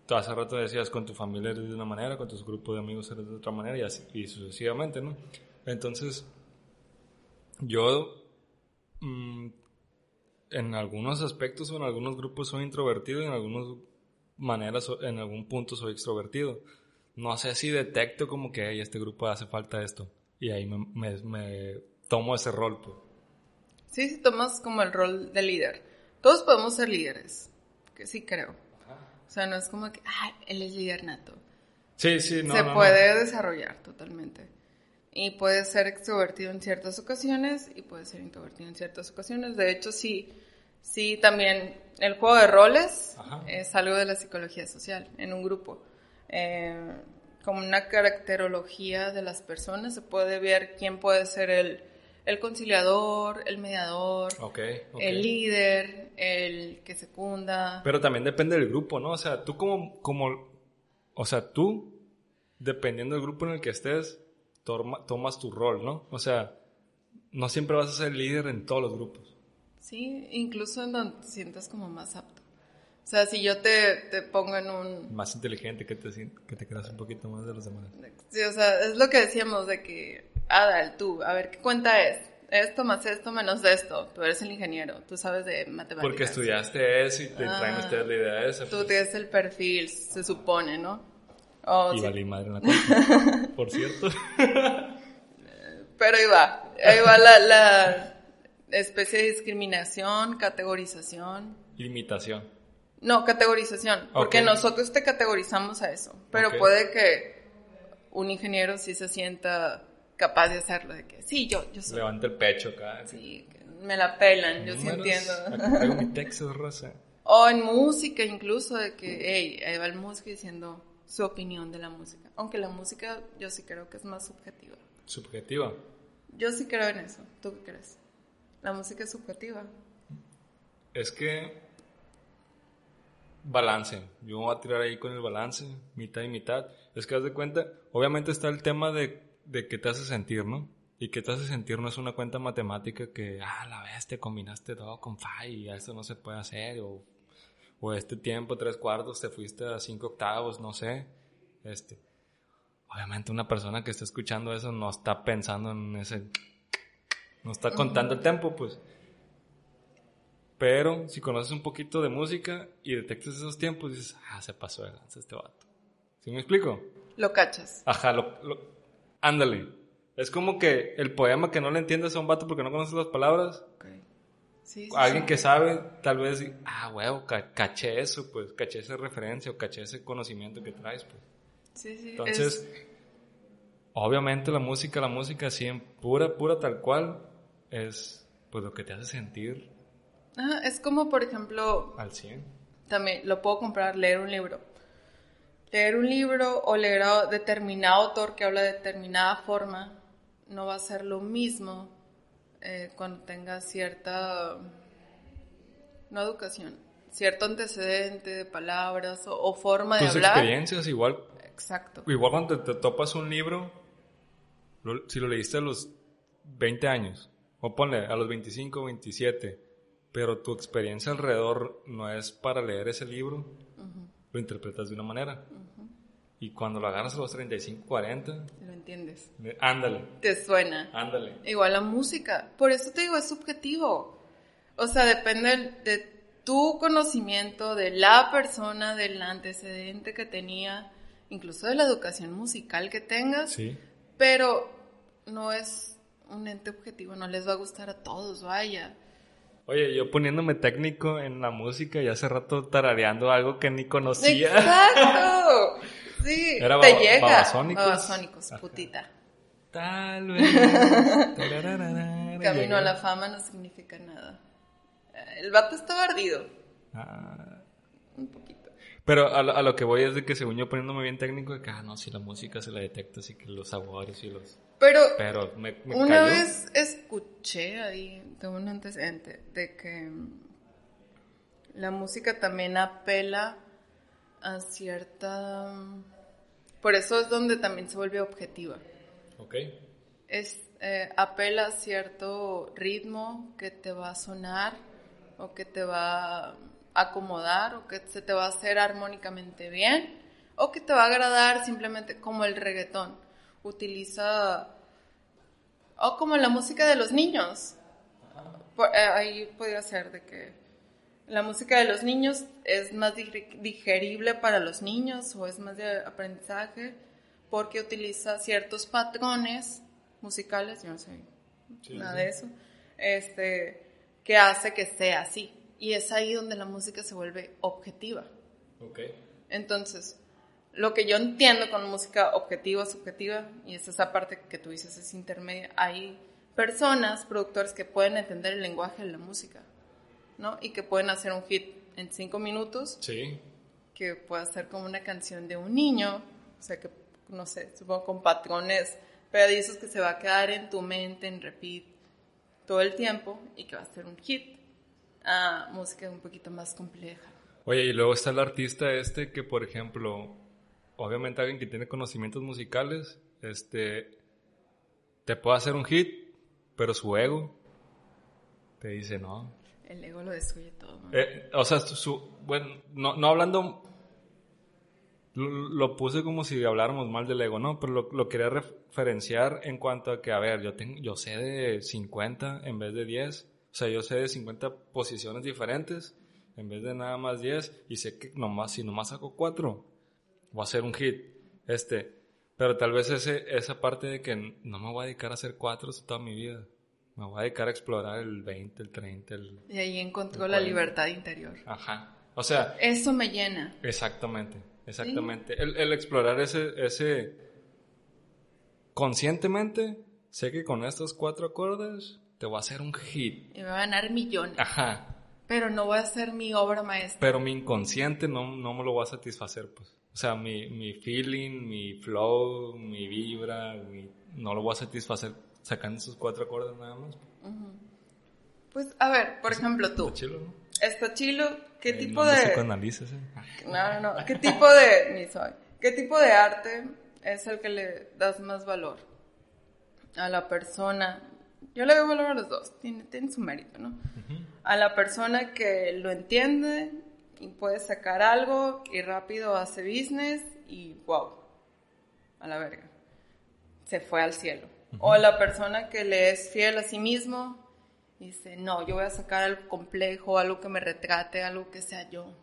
tú hace rato decías, con tu familia eres de una manera, con tus grupos de amigos eres de otra manera y así y sucesivamente, ¿no? Entonces, yo mm, en algunos aspectos o en algunos grupos soy introvertido y en algunas maneras, en algún punto soy extrovertido. No sé si detecto como que hey, este grupo hace falta esto y ahí me, me, tomo ese rol. Pues. Sí, sí, tomas como el rol de líder. Todos podemos ser líderes, que sí creo. O sea, no es como que, ah, él es líder nato. Sí, sí, no. Se puede desarrollar totalmente. Y puede ser extrovertido en ciertas ocasiones y puede ser introvertido en ciertas ocasiones. De hecho, sí, sí, también el juego de roles Ajá. es algo de la psicología social en un grupo. Eh, como una caracterología de las personas, se puede ver quién puede ser el, el conciliador, el mediador, el líder, el que secunda. Pero también depende del grupo, ¿no? O sea, tú como, como, o sea, tú, dependiendo del grupo en el que estés, toma- tomas tu rol, ¿no? O sea, no siempre vas a ser líder en todos los grupos. Sí, incluso en donde te sientas como más apto. O sea, si yo te, te pongo en un... Más inteligente, que te, que te creas un poquito más de los demás. Sí, o sea, es lo que decíamos de que, Adal, tú, a ver, ¿qué cuenta es? Esto más esto menos de esto. Tú eres el ingeniero, tú sabes de matemáticas. Porque estudiaste eso y te Ah, traen ustedes la idea esa. Tú pues. tienes el perfil, se supone, ¿no? O Y sí, valí madre en la cuenta. Por cierto. Pero ahí va, ahí va la, la especie de discriminación, categorización. Limitación. No, categorización, porque Ok. nosotros te categorizamos a eso, pero Ok. puede que un ingeniero sí se sienta capaz de hacerlo, de que sí, yo, yo soy, Levanta el pecho acá. sí, me la pelan, yo sí entiendo. Traigo mi Texas, raza. O en música incluso, de que, hey, ahí va el músico diciendo su opinión de la música, aunque la música yo sí creo que es más subjetiva. Subjetiva. Yo sí creo en eso, ¿tú qué crees? La música es subjetiva. Es que balance. Yo voy a tirar ahí con el balance, mitad y mitad. Es que haz de cuenta, obviamente está el tema de, de qué te hace sentir, ¿no? Y qué te hace sentir no es una cuenta matemática que, ah, la vez te combinaste todo con Fa y eso no se puede hacer. O, o este tiempo, tres cuartos, te fuiste a cinco octavos, no sé. Este. Obviamente una persona que está escuchando eso no está pensando en ese... No está contando el tempo, pues. Pero si conoces un poquito de música y detectas esos tiempos, dices, ah, se pasó de lanza este vato. ¿Sí me explico? Lo cachas. Ajá, lo, lo- ándale. Es como que el poema que no le entiendes a un vato porque no conoces las palabras, Ok. Sí, sí, alguien sí. que sabe, tal vez, ah, huevo, ca- caché eso, pues, caché esa referencia o caché ese conocimiento que traes, pues. Sí, sí, Entonces, obviamente la música, la música así en pura, pura tal cual, es pues lo que te hace sentir es, Ajá, es como, por ejemplo, al 100. también lo puedo comprar, leer un libro. Leer un libro o leer a determinado autor que habla de determinada forma no va a ser lo mismo eh, cuando tenga cierta, no educación, cierto antecedente de palabras o, o forma de Tus hablar. experiencias igual Exacto. Igual cuando te, te topas un libro, lo- si lo leíste a los 20 años, o ponle a los 25 27, pero tu experiencia alrededor no es para leer ese libro, lo interpretas de una manera. Y cuando lo agarras a los 35, 40, Lo entiendes. ándale, Te suena. ándale. Igual la música. Por eso te digo, es subjetivo. O sea, depende de tu conocimiento, de la persona, del antecedente que tenía, incluso de la educación musical que tengas. Sí. Pero no es un ente objetivo, no les va a gustar a todos, vaya. Oye, yo poniéndome técnico en la música y hace rato tarareando algo que ni conocía. ¡Exacto! Sí, Era te llega. babasónicos. Babasónicos, putita. Tal vez. Camino a la fama no significa nada. El vato estaba ardido, Ah. Pero a, lo- a lo que voy es de que según yo poniéndome bien técnico, de que, ah, no, si la música se la detecta, así que los sabores y los... Pero Pero me, me una cayó. vez escuché ahí de un antecedente de que la música también apela a cierta... Por eso es donde también se vuelve objetiva. Ok. Es, eh, apela a cierto ritmo que te va a sonar o que te va a acomodar o que se te va a hacer armónicamente bien o que te va a agradar simplemente como el reggaetón. Utiliza o como la música de los niños. Por- eh, ahí podría ser de que la música de los niños es más dig- digerible para los niños o es más de aprendizaje porque utiliza ciertos patrones musicales, yo no sé Sí, nada sí. de eso, este, que hace que sea así. Y es ahí donde la música se vuelve objetiva. Ok. Entonces, lo que yo entiendo con música objetiva, subjetiva, y es esa parte que tú dices es intermedia, hay personas, productores que pueden entender el lenguaje de la música, ¿no? Y que pueden hacer un hit en cinco minutos. Sí. Que puede ser como una canción de un niño, o sea, que, no sé, supongo con patrones pedizos que se va a quedar en tu mente, en repeat, todo el tiempo, y que va a ser un hit. A música un poquito más compleja. Oye, y luego está el artista este que, por ejemplo, obviamente alguien que tiene conocimientos musicales, este, te puede hacer un hit, pero su ego te dice no. El ego lo destruye todo. Eh, o sea, su, bueno, no, no hablando, lo, puse como si habláramos mal del ego, ¿no? Pero lo, lo, quería referenciar en cuanto a que, a ver, yo, tengo, yo sé de 50 en vez de 10. O sea, yo sé de 50 posiciones diferentes en vez de nada más 10 y sé que nomás, si nomás saco 4, voy a hacer un hit. Este, pero tal vez ese, esa parte de que no me voy a dedicar a hacer 4 toda mi vida. Me voy a dedicar a explorar el 20, el 30, el... Y ahí encontró la libertad interior. Ajá. O sea... Eso me llena. Exactamente, exactamente. El, el, explorar ese, ese... Conscientemente, sé que con estos cuatro acordes te voy a hacer un hit. Y me va a ganar millones. Ajá. Pero no voy a hacer mi obra maestra. Pero mi inconsciente no, no me lo va a satisfacer, pues. O sea, mi, mi feeling, mi flow, mi vibra, no lo voy a satisfacer sacando esos cuatro acordes nada más. Pues, a ver, por ejemplo, tú. Está chilo, ¿no? Está chilo. ¿Qué Eh, tipo no de...? psicoanalices, ¿eh? No, no, no. ¿Qué tipo de... Ni soy. ¿Qué tipo de arte es el que le das más valor a la persona? Yo le doy valor a los dos. Tiene, tiene su mérito, ¿no? A la persona que lo entiende y puede sacar algo y rápido hace business y wow. A la verga. Se fue al cielo. O a la persona que le es fiel a sí mismo y dice, no, yo voy a sacar algo complejo, algo que me retrate, algo que sea yo.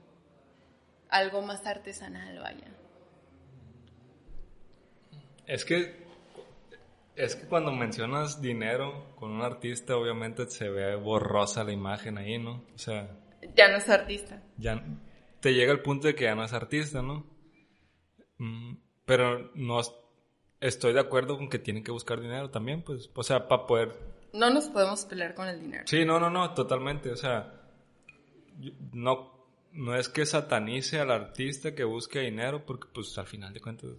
Algo más artesanal, vaya. Es que es que cuando mencionas dinero con un artista, obviamente se ve borrosa la imagen ahí, ¿no? O sea, Ya no es artista. ya te llega el punto de que ya no es artista, ¿no? Mm, pero no es- estoy de acuerdo con que tienen que buscar dinero también, pues, o sea, para poder No nos podemos pelear con el dinero. Sí, no, no, no, totalmente. O sea, no, no es que satanice al artista que busque dinero, porque pues al final de cuentas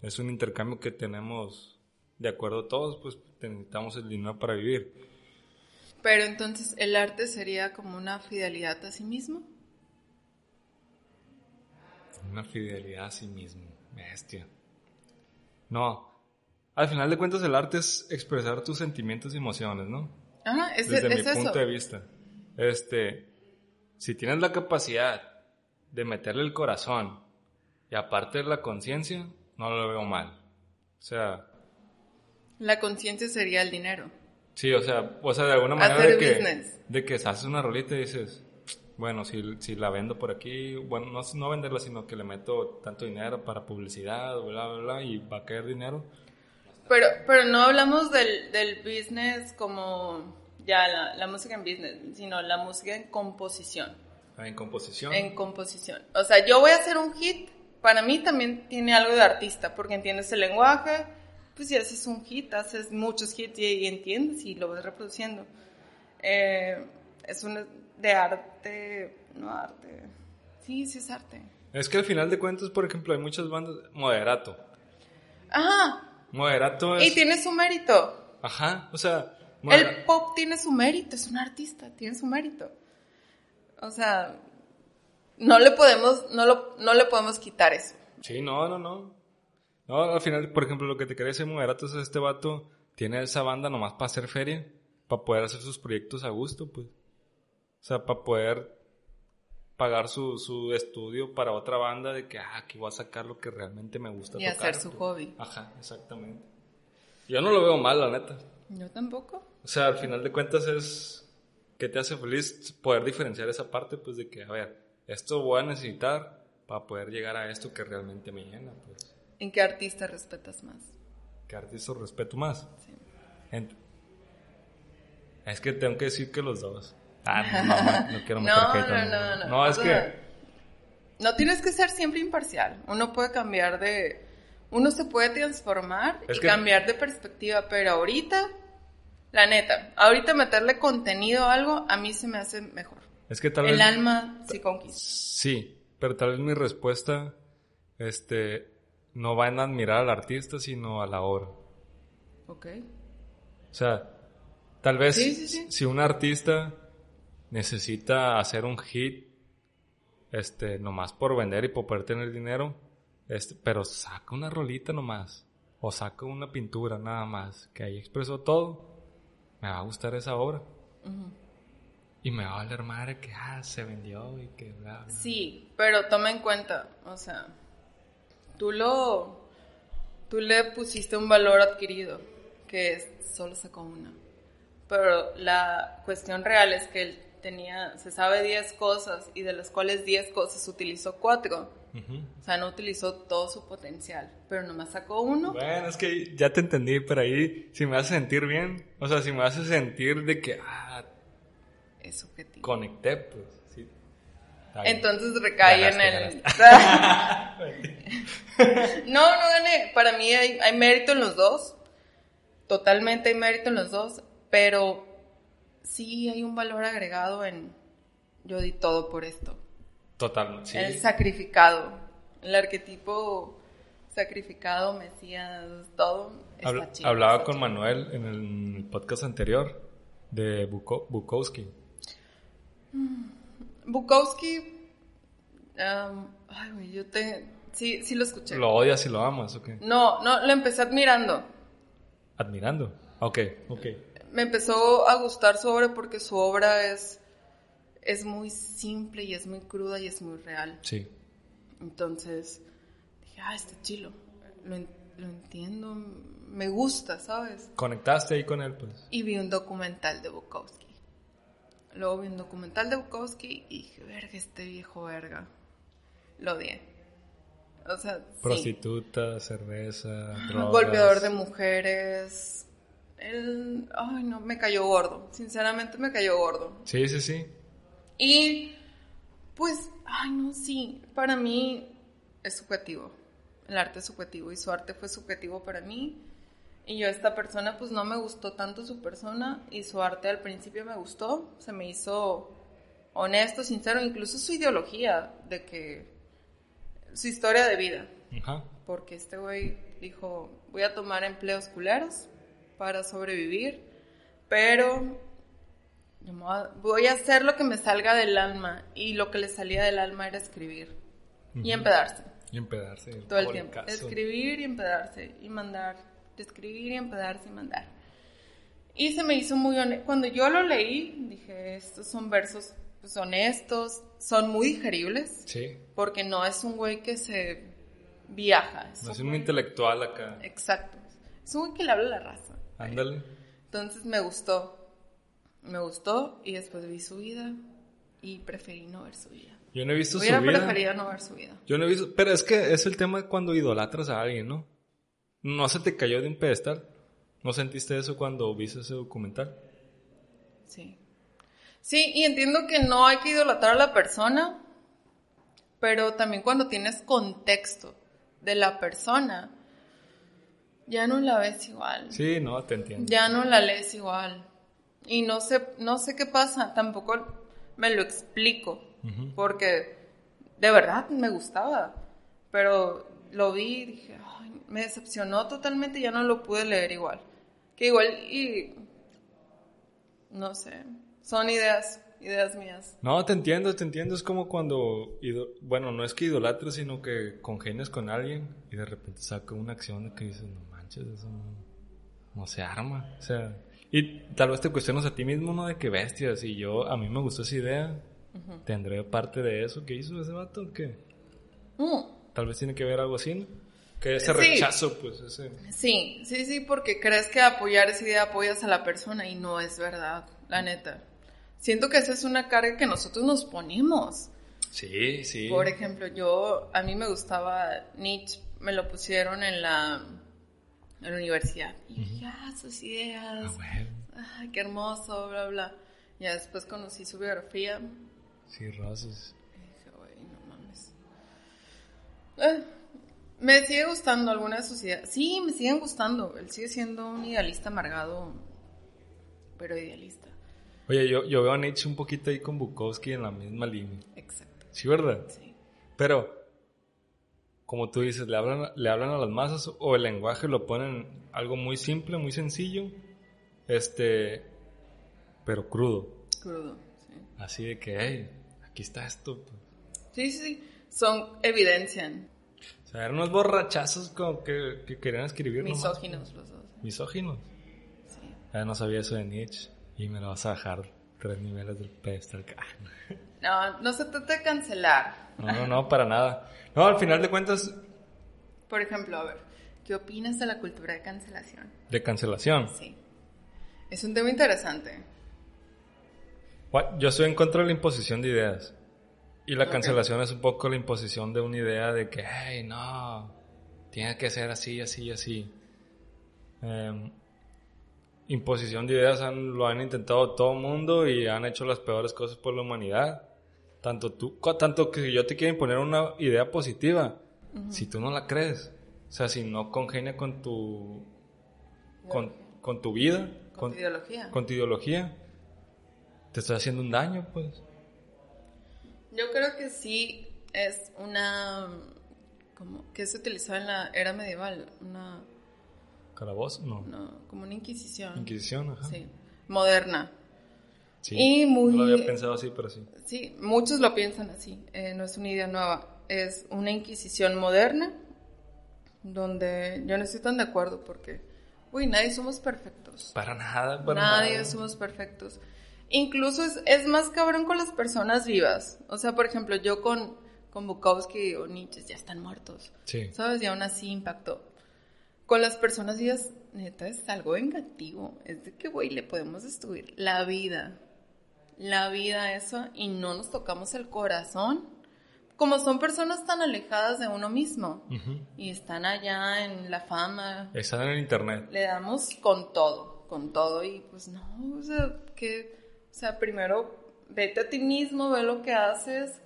es un intercambio que tenemos de acuerdo todos, pues necesitamos el dinero para vivir. Pero entonces el arte sería como una fidelidad a sí mismo. Una fidelidad a sí mismo, bestia. No, al final de cuentas el arte es expresar tus sentimientos y emociones, ¿no? Ajá, es, desde es mi eso. punto de vista. Este, si tienes la capacidad de meterle el corazón y aparte la conciencia, no lo veo mal. O sea, La conciencia sería el dinero. sí, o sea, o sea, de alguna manera Hacer de que, business. de que haces una rolita y dices, bueno, si, si la vendo por aquí, bueno, no, no venderla, sino que le meto tanto dinero para publicidad, bla, bla, bla, y va a caer dinero. Pero, pero no hablamos del, del business como ya la, la música en business, sino la música en composición. En composición. En composición. O sea, yo voy a hacer un hit, para mí también tiene algo de artista, porque entiendes el lenguaje, pues si haces un hit, haces muchos hits y, y entiendes y lo vas reproduciendo. Eh, es un de arte, no arte. Sí, sí es arte. Es que al final de cuentas, por ejemplo, hay muchas bandas, moderato. Ajá, Moderato es... y tiene su mérito. Ajá, o sea, El pop tiene su mérito, es un artista, tiene su mérito. O sea, no le podemos, no, lo, no le podemos quitar eso. Sí, no, no, no. No, al final, por ejemplo, lo que te quería decir moderato es este vato tiene esa banda nomás para hacer feria, para poder hacer sus proyectos a gusto, pues. O sea, para poder pagar su, su estudio para otra banda de que, ah, aquí voy a sacar lo que realmente me gusta Y tocar. hacer su pues. hobby. Ajá, exactamente. Yo no lo veo mal, la neta. Yo tampoco. O sea, al final de cuentas es que te hace feliz poder diferenciar esa parte, pues de que, a ver, esto voy a necesitar para poder llegar a esto que realmente me llena, pues. ¿En qué artista respetas más? ¿Qué artista respeto más? Sí. Ent- es que tengo que decir que los dos. Ah, no, no, no, quiero meter No, no, no, no. No, es O que sea- no tienes que ser siempre imparcial. Uno puede cambiar de... Uno se puede transformar Es y que- cambiar de perspectiva, pero ahorita, la neta, ahorita meterle contenido a algo a mí se me hace mejor. Es que tal El vez... alma sí conquista. Sí, pero tal vez mi respuesta, este, no va en admirar al artista, sino a la obra. Ok. O sea, tal vez Sí, sí, sí. si un artista necesita hacer un hit, este, nomás por vender y por poder tener dinero, este, pero saca una rolita nomás, o saca una pintura nada más, que ahí expresó todo, me va a gustar esa obra. Y me va a valer madre que, ah, se vendió y que bla, bla. Sí, pero toma en cuenta, o sea, tú lo, tú le pusiste un valor adquirido, que es, solo sacó una. Pero la cuestión real es que él tenía, se sabe 10 cosas y de las cuales 10 cosas utilizó 4. Ujú. O sea, no utilizó todo su potencial, pero nomás sacó uno. Bueno, es que ya te entendí, pero ahí si me hace sentir bien, o sea, si me hace sentir de que, ah, Es subjetivo. conecté, pues. Entonces recae Ganaste, en el... no, no gané. Para mí hay, hay mérito en los dos. Totalmente hay mérito en los dos. Pero sí hay un valor agregado en... Yo di todo por esto. Total, sí. El sacrificado. El arquetipo sacrificado, mesías, todo. está Habla- chido, hablaba está con chido. Manuel en el podcast anterior de Buko- Bukowski. Bukowski... um, ay, güey, yo te... Sí, sí lo escuché. ¿Lo odias y lo amas o qué? No, no, lo empecé admirando. Admirando. Ok, ok. me empezó a gustar su obra porque su obra es, es muy simple y es muy cruda y es muy real. Sí. Entonces dije, ah, está chilo, lo, en- lo entiendo, me gusta, ¿sabes? ¿Conectaste ahí con él, pues? Y vi un documental de Bukowski. Luego vi un documental de Bukowski y dije, verga, este viejo verga. Lo odié. O sea, sí. Prostituta, cerveza, drogas. golpeador de mujeres. Él, ay, no, me cayó gordo. Sinceramente me cayó gordo. Sí, sí, sí. Y, pues, ay, no, sí, para mí es subjetivo. El arte es subjetivo y su arte fue subjetivo para mí. Y yo, esta persona, pues no me gustó tanto su persona y su arte al principio me gustó. Se me hizo honesto, sincero, incluso su ideología de que. su historia de vida Ajá. porque este güey dijo, voy a tomar empleos culeros para sobrevivir, pero voy a- hacer lo que me salga del alma, y lo que le salía del alma era escribir y empedarse Y empedarse. todo el tiempo. Colicazo. Escribir y empedarse y mandar, escribir y empedarse y mandar. Y se me hizo muy honesto. Cuando yo lo leí, dije, estos son versos pues, honestos, son muy digeribles, Sí. porque no es un güey que se viaja. Es No es un un güey- intelectual acá. Exacto. Es un güey que le habla a la raza. Ándale. Entonces me gustó. Me gustó y después vi su vida y preferí no ver su vida. Yo no he visto Hubiera su vida. preferido no ver su vida. Yo no he visto, pero es que es el tema cuando idolatras a alguien, ¿no? No se te cayó de un pedestal. ¿No sentiste eso cuando viste ese documental? Sí. Sí, y entiendo que no hay que idolatrar a la persona, pero también cuando tienes contexto de la persona, ya no la ves igual. Sí, no, te entiendo. Ya no la lees igual. Y no sé, no sé qué pasa, tampoco me lo explico, porque de verdad me gustaba, pero lo vi y dije, "Ay", me decepcionó totalmente ya no lo pude leer igual. Que igual y no sé, son ideas, ideas mías. No, te entiendo, te entiendo. Es como cuando, bueno, no es que idolatres, sino que congenias con alguien y de repente saca una acción que dices, no manches, eso no, no se arma. O sea, y tal vez te cuestionas a ti mismo, ¿no? De que bestias. Y yo, a mí me gustó esa idea. ¿Tendré parte de eso que hizo ese vato o qué? Mm. Tal vez tiene que ver algo así, ¿no? Que ese Sí. rechazo, pues, ese... Sí, sí, sí, porque crees que apoyar esa idea apoyas a la persona y no es verdad, la neta. Siento que esa es una carga que nosotros nos ponemos. Sí, sí. Por ejemplo, yo, a mí me gustaba Nietzsche, me lo pusieron en la, en la universidad. Y dije, ah, sus ideas, Ah, bueno. ay, qué hermoso, bla, bla. Ya después conocí su biografía Sí, rosas. y dije, güey, no mames. Eh, me sigue gustando alguna de sus ideas. Sí, me siguen gustando. Él sigue siendo un idealista amargado, pero idealista. Oye, yo, yo veo a Nietzsche un poquito ahí con Bukowski en la misma línea. Exacto. ¿Sí, verdad? Sí. Pero, como tú dices, le hablan, le hablan a las masas o el lenguaje lo ponen algo muy simple, muy sencillo, este, pero crudo. Crudo, sí. Así de que, hey, aquí está esto. pues. Sí, sí, sí. Son, evidencian. O sea, eran unos borrachazos como que, que querían escribir. nomás. Misóginos los dos. Misóginos. Sí. Ya no sabía eso de Nietzsche y me lo vas a bajar tres niveles del pedestal. No, no se trata de cancelar. No, no, no, para nada. No, al final de cuentas, Por ejemplo, a ver, ¿qué opinas de la cultura de cancelación? de cancelación. Sí. Es un tema interesante. What? Yo estoy en contra de la imposición de ideas. Y la cancelación es un poco la imposición de una idea de que, hey, no, tiene que ser así, así, así. Em, imposición de ideas han- lo han intentado todo el mundo y han hecho las peores cosas por la humanidad. Tanto tú, tanto que yo te quiero imponer una idea positiva, si tú no la crees, o sea, si no congenia con tu, con, con tu vida, Con, tu ideología. con tu ideología, te estoy haciendo un daño, pues. Yo creo que sí es una... Como, que se utilizaba en la era medieval? Una, Calabozo, no. una- como una inquisición. Inquisición, ajá. Sí. Moderna. Sí. Y muy- No lo había pensado así, pero sí. Sí, muchos lo piensan así. eh, no es una idea nueva. Es una inquisición moderna donde yo no estoy tan de acuerdo porque, uy, nadie somos perfectos. Para nada, para Nadie nada. somos perfectos. Incluso es, es más cabrón con las personas vivas. O sea, por ejemplo, yo con, con Bukowski o Nietzsche ya están muertos. Sí. ¿Sabes? Y aún así impactó. Con las personas vivas, neta, es algo vengativo. Es de que, güey, le podemos destruir la vida. La vida, eso, y no nos tocamos el corazón. Como son personas tan alejadas de uno mismo y están allá en la fama, Están en el internet. le damos con todo, con todo y pues no, o sea, que, o sea, primero vete a ti mismo, ve lo que haces.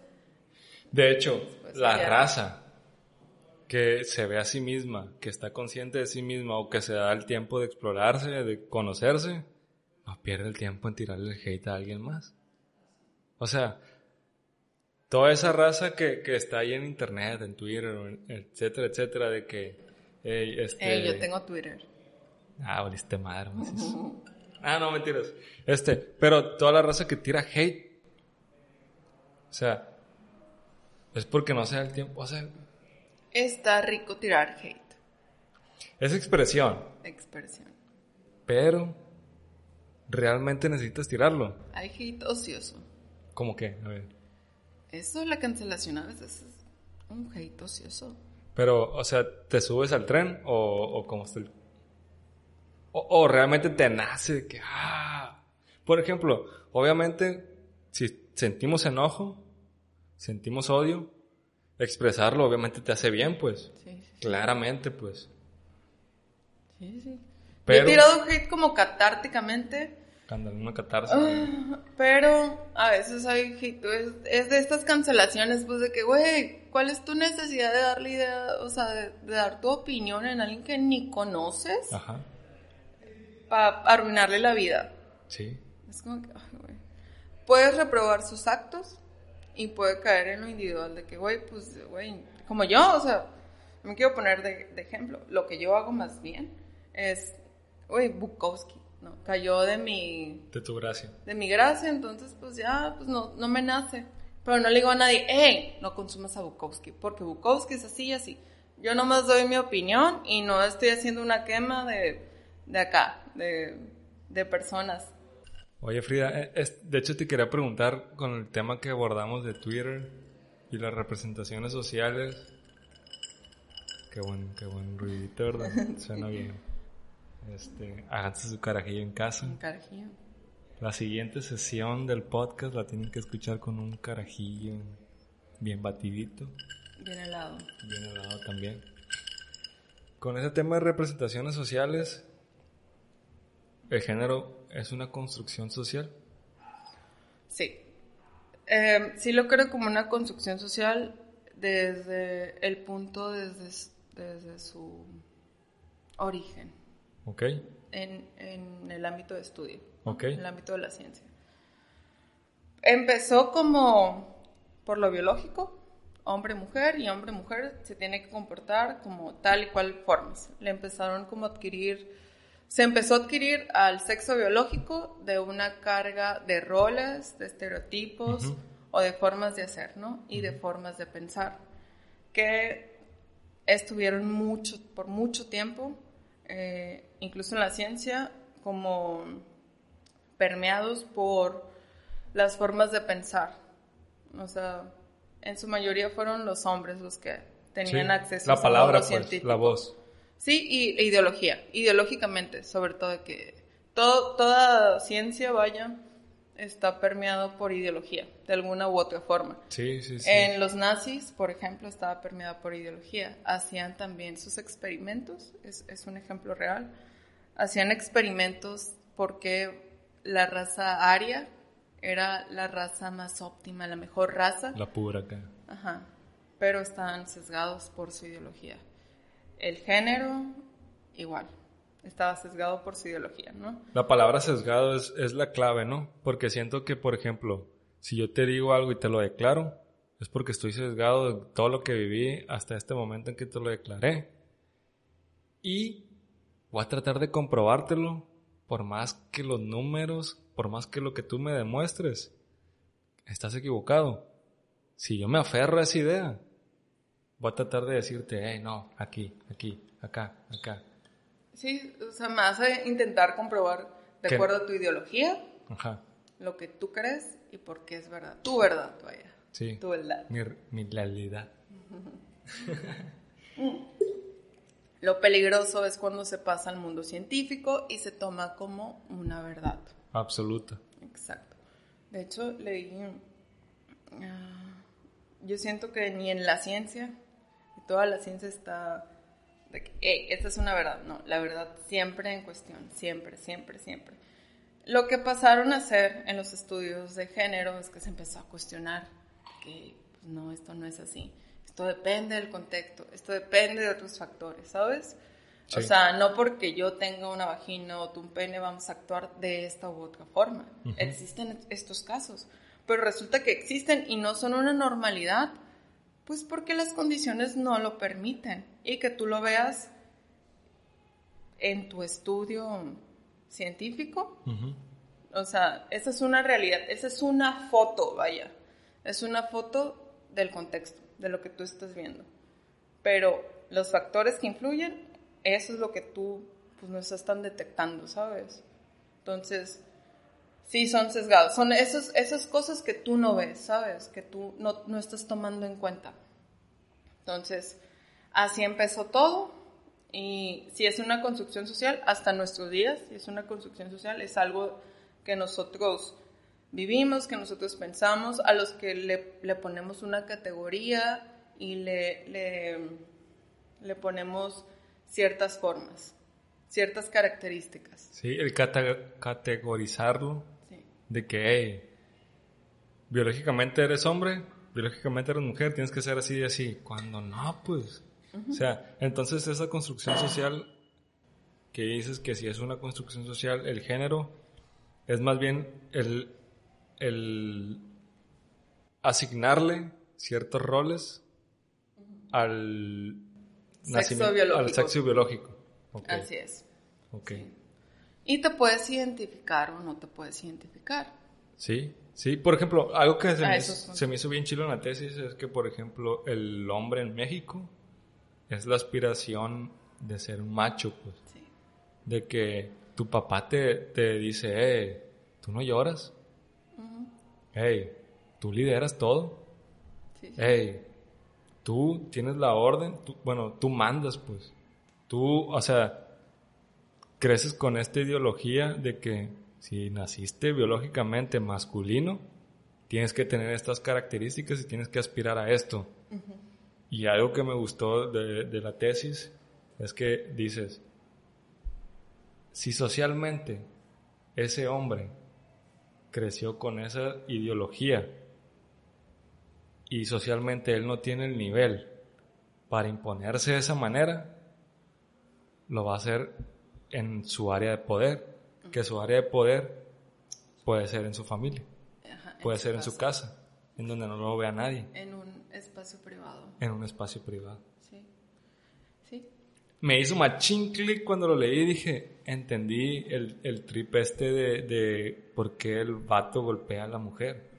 De hecho, Pues, la ya. raza que se ve a sí misma, que está consciente de sí misma o que se da el tiempo de explorarse, de conocerse, no pierde el tiempo en tirarle el hate a alguien más. O sea, toda esa raza que, que está ahí en internet, en Twitter, etcétera, etcétera, de que... "Ey, este, yo tengo Twitter. Ah, valiste madre. Ah, no, mentiras. Este, pero toda la raza que tira hate. O sea, es porque no se da el tiempo. O sea, Está rico tirar hate, es expresión, expresión. pero realmente necesitas tirarlo. Hay hate ocioso. ¿Cómo que? A ver. Eso, la cancelación a veces es un hate ocioso. Pero, o sea, ¿te subes al tren o, o cómo está el... O, o realmente te nace de que, ah... Por ejemplo, obviamente, si sentimos enojo, sentimos odio, expresarlo obviamente te hace bien, pues. Sí, sí, Claramente, pues. sí. sí. Pero- he tirado hate como catárticamente, Ándale, una catarsis. Ah, pero a veces hay hate, es, es de estas cancelaciones, pues de que, güey, ¿cuál es tu necesidad de darle idea, o sea, de, de dar tu opinión en alguien que ni conoces Ajá, para arruinarle la vida? sí. Es como que, ay, güey. Puedes reprobar sus actos y puede caer en lo individual de que, güey, pues, güey, como yo, o sea, me quiero poner de, de ejemplo. Lo que yo hago más bien es, güey, Bukowski, ¿no? Cayó de mi, De tu gracia. de mi gracia, entonces, pues ya, pues no, no me nace. Pero no le digo a nadie, hey, no consumas a Bukowski, porque Bukowski es así y así. Yo nomás doy mi opinión y no estoy haciendo una quema de, de acá, de, de personas. Oye, Frida, eh, es- de hecho te quería preguntar con el tema que abordamos de Twitter y las representaciones sociales. Qué buen, qué buen ruidito, ¿verdad? Suena bien. Este, háganse su carajillo en casa. Un carajillo. La siguiente sesión del podcast la tienen que escuchar con un carajillo bien batidito, Bien helado. bien helado también. Con ese tema de representaciones sociales, el género es una construcción social. Sí. Eh, sí lo creo como una construcción social desde el punto, desde, desde su origen. Ok. En, en el ámbito de estudio. Ok. En el ámbito de la ciencia. Empezó como por lo biológico, hombre-mujer, y hombre-mujer se tiene que comportar como tal y cual formas. Le empezaron como a adquirir, se empezó a adquirir al sexo biológico de una carga de roles, de estereotipos o de formas de hacer, ¿no? Y de formas de pensar, que estuvieron mucho, por mucho tiempo, eh, incluso en la ciencia, como permeados por las formas de pensar. O sea, en su mayoría fueron los hombres los que tenían acceso la palabra, a pues, la voz. Sí, y ideología, ideológicamente, sobre todo que todo, toda ciencia, vaya, está permeado por ideología, de alguna u otra forma. Sí, sí, sí. En los nazis, por ejemplo, estaba permeada por ideología. Hacían también sus experimentos, es, es un ejemplo real. Hacían experimentos porque la raza aria era la raza más óptima, la mejor raza. La pura acá. Ajá. Pero estaban sesgados por su ideología. El género, igual. Estaba sesgado por su ideología, ¿no? La palabra sesgado es, es la clave, ¿no? Porque siento que, por ejemplo, si yo te digo algo y te lo declaro, es porque estoy sesgado de todo lo que viví hasta este momento en que te lo declaré. Y voy a tratar de comprobártelo por más que los números, por más que lo que tú me demuestres, estás equivocado. Si yo me aferro a esa idea, voy a tratar de decirte, hey, no, aquí, aquí, acá, acá. Sí, o sea, me a intentar comprobar de acuerdo a tu ideología Ajá. lo que tú crees y por qué es verdad. Tu verdad, vaya. Sí. Tu verdad. Mi, mi realidad. Lo peligroso es cuando se pasa al mundo científico y se toma como una verdad. Absoluta. Exacto. De hecho, leí... ah, yo siento que ni en la ciencia, toda la ciencia está... De que, "Ey, esta es una verdad. No, la verdad siempre en cuestión. Siempre, siempre, siempre. Lo que pasaron a hacer en los estudios de género es que se empezó a cuestionar que pues, no, esto no es así. Esto depende del contexto, esto depende de otros factores, ¿sabes? O Sí. sea, no porque yo tenga una vagina o tú un pene vamos a actuar de esta u otra forma. Existen estos casos, pero resulta que existen y no son una normalidad, pues porque las condiciones no lo permiten y que tú lo veas en tu estudio científico o sea, esa es una realidad, esa es una foto, vaya. Es una foto del contexto, de lo que tú estás viendo. Pero los factores que influyen, eso es lo que tú pues, no estás tan detectando, ¿sabes? Entonces, sí son sesgados. Son esos, esas cosas que tú no ves, ¿sabes? Que tú no, no estás tomando en cuenta. Entonces, así empezó todo. Y si es una construcción social, hasta nuestros días, si es una construcción social, es algo que nosotros vivimos, que nosotros pensamos, a los que le, le ponemos una categoría y le, le, le ponemos ciertas formas, ciertas características. Sí, el categorizarlo. De que, hey, biológicamente eres hombre, biológicamente eres mujer, tienes que ser así y así. Cuando no, pues. O sea, entonces esa construcción social que dices que si es una construcción social, el género es más bien el, el asignarle ciertos roles al Sexo biológico. al sexo biológico. Así es. ok. Y te puedes identificar o no te puedes identificar. Sí, sí. Por ejemplo, algo que se, Ah, me, esos son- se me hizo bien chilo en la tesis es que, por ejemplo, el hombre en México es la aspiración de ser un macho, pues. Sí. De que tu papá te, te dice, eh, tú no lloras. Hey, tú lideras todo. Sí, sí. Hey, tú tienes la orden. tú- bueno, tú mandas, pues. Tú, o sea, creces con esta ideología de que si naciste biológicamente masculino, tienes que tener estas características y tienes que aspirar a esto. Y algo que me gustó de, de la tesis es que dices, si socialmente ese hombre creció con esa ideología y socialmente él no tiene el nivel para imponerse de esa manera, lo va a hacer en su área de poder, que su área de poder puede ser en su familia, Ajá, puede ser en su casa, en donde no lo vea nadie, En un espacio privado. en un espacio privado. Sí. Sí. Me hizo machín clic cuando lo leí y dije, entendí el, el trip este de, de por qué el vato golpea a la mujer.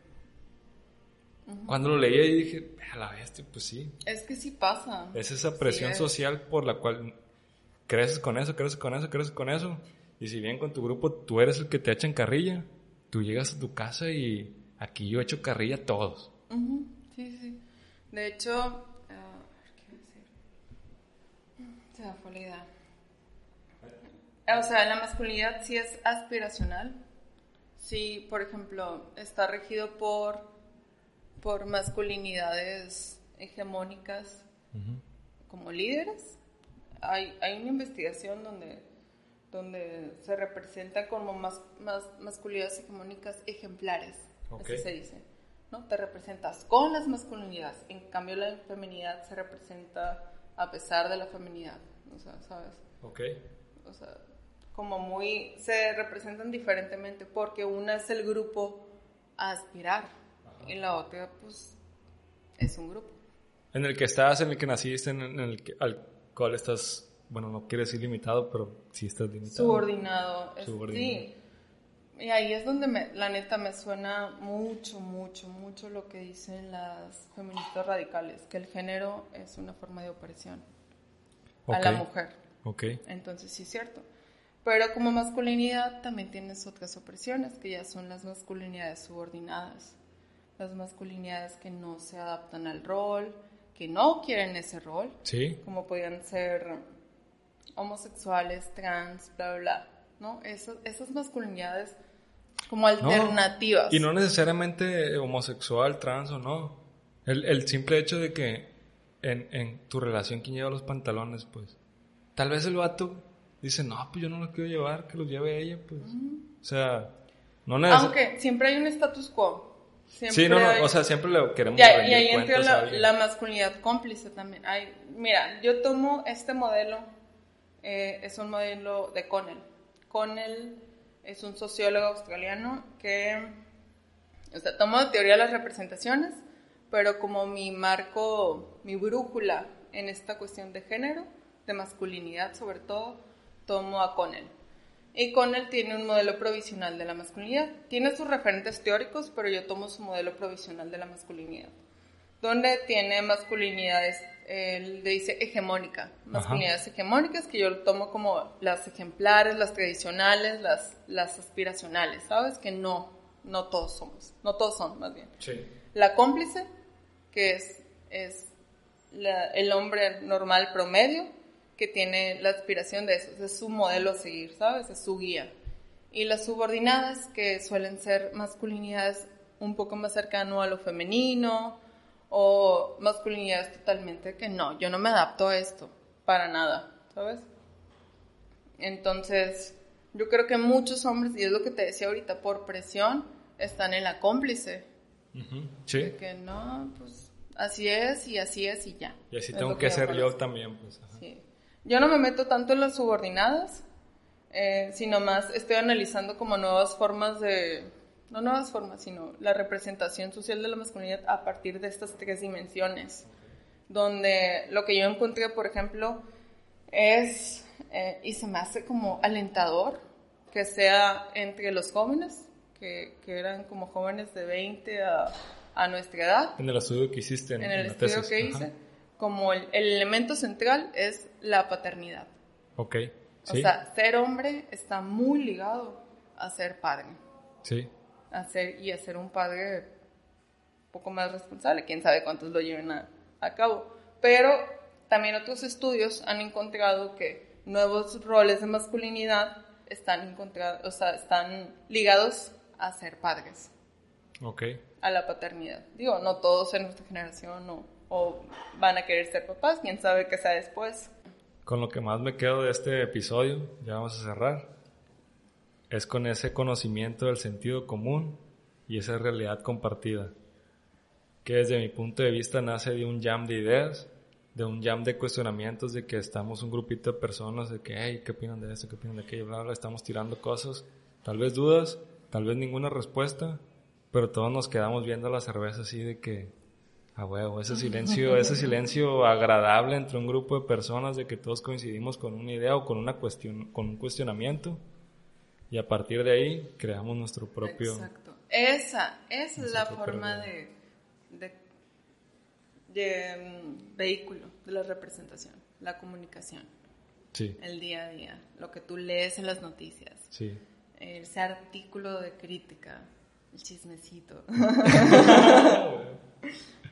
Cuando lo leí y dije, a la bestia, pues sí, Es que sí pasa. Es esa presión es. social por la cual creces con eso, creces con eso, creces con eso. Y si bien con tu grupo tú eres el que te echan carrilla, tú llegas a tu casa y aquí yo echo carrilla a todos. Sí, sí. De hecho, ah, ¿qué decir? Se me fue la idea. O sea, la masculinidad sí es aspiracional. Sí, por ejemplo, está regido por, por masculinidades hegemónicas como líderes. Hay, hay una investigación donde, donde se representa como más, más masculinidades hegemónicas ejemplares, Ok. así se dice. ¿no? Te representas con las masculinidades, en cambio la feminidad se representa a pesar de la feminidad, o sea, ¿sabes? Ok. O sea, como muy, se representan diferentemente porque una es el grupo a aspirar y la otra pues es un grupo. En el que estás, en el que naciste, en en el que, al cual estás, bueno, no quiero decir limitado, pero sí estás limitado. Subordinado. Subordinado. Sí. Y ahí es donde me, la neta me suena mucho, mucho, mucho lo que dicen las feministas radicales, que el género es una forma de opresión a la mujer. Ok. Entonces sí es cierto. Pero como masculinidad también tienes otras opresiones, que ya son las masculinidades subordinadas. Las masculinidades que no se adaptan al rol, que no quieren ese rol, Sí. como podían ser homosexuales, trans, bla, bla, ¿no? Esas, esas masculinidades como No, alternativas. Y no necesariamente homosexual, trans o no. El, el simple hecho de que en, en tu relación quien lleva los pantalones, pues. Tal vez el vato dice, no, pues yo no los quiero llevar, que los lleve ella, pues. O sea, no necesariamente. Aunque siempre hay un status quo. Siempre Sí, no, no, hay- o sea, siempre le queremos Ya, y ahí entra la, la masculinidad cómplice también. Ay, mira, yo tomo este modelo, eh, es un modelo de Connell. Connell es un sociólogo australiano que, o sea, tomo de teoría las representaciones, pero como mi marco, mi brújula en esta cuestión de género, de masculinidad sobre todo, tomo a Connell. Y Connell tiene un modelo provisional de la masculinidad. Tiene sus referentes teóricos, pero yo tomo su modelo provisional de la masculinidad. Donde tiene masculinidades, él le dice hegemónica. Masculinidades hegemónicas que yo lo tomo como las ejemplares, las tradicionales, las, las aspiracionales, ¿sabes? Que no, no todos somos. No todos son, más bien. Sí. La cómplice, que es, es la- el hombre normal promedio, que tiene la aspiración de eso, es su modelo a seguir, ¿sabes? Es su guía. Y las subordinadas, que suelen ser masculinidades un poco más cercano a lo femenino, o masculinidades totalmente que no, yo no me adapto a esto, para nada, ¿sabes? Entonces, yo creo que muchos hombres, y es lo que te decía ahorita, por presión, están en la cómplice. Sí. de que no, pues así es y así es y ya. Y así Es tengo que me ser yo también, pues. ajá. Sí. Yo no me meto tanto en las subordinadas, eh, sino más estoy analizando como nuevas formas de, no nuevas formas, sino la representación social de la masculinidad a partir de estas tres dimensiones, donde lo que yo encontré, por ejemplo, es, eh, y se me hace como alentador, que sea entre los jóvenes, que, que eran como jóvenes de 20 a, a nuestra edad, En el estudio que hiciste, en, en en el la estudio tesis. que ajá. hice, como el, el elemento central es la paternidad. Ok. O Sí. sea, ser hombre está muy ligado a ser padre. sí. A ser, y a ser un padre un poco más responsable. Quién sabe cuántos lo lleven a, a cabo. Pero también otros estudios han encontrado que nuevos roles de masculinidad están, o sea, están ligados a ser padres, Ok. a la paternidad. Digo, no todos en nuestra generación o, o van a querer ser papás, quién sabe qué sea después. Con lo que más me quedo de este episodio, ya vamos a cerrar, es con ese conocimiento del sentido común y esa realidad compartida. que desde mi punto de vista nace de un jam de ideas, de un jam de cuestionamientos, de que estamos un grupito de personas, de que, hey, ¿qué opinan de esto? ¿Qué opinan de aquello? Bla, estamos tirando cosas, tal vez dudas, tal vez ninguna respuesta, pero todos nos quedamos viendo la cerveza así de que, a huevo, ese silencio, ese silencio agradable entre un grupo de personas de que todos coincidimos con una idea o con una cuestión, con un cuestionamiento y a partir de ahí creamos nuestro propio... Exacto. Esa, esa es la forma de, de, de mm, vehículo de la representación, la comunicación. Sí. El día a día, lo que tú lees en las noticias. Sí. Ese artículo de crítica, el chismecito.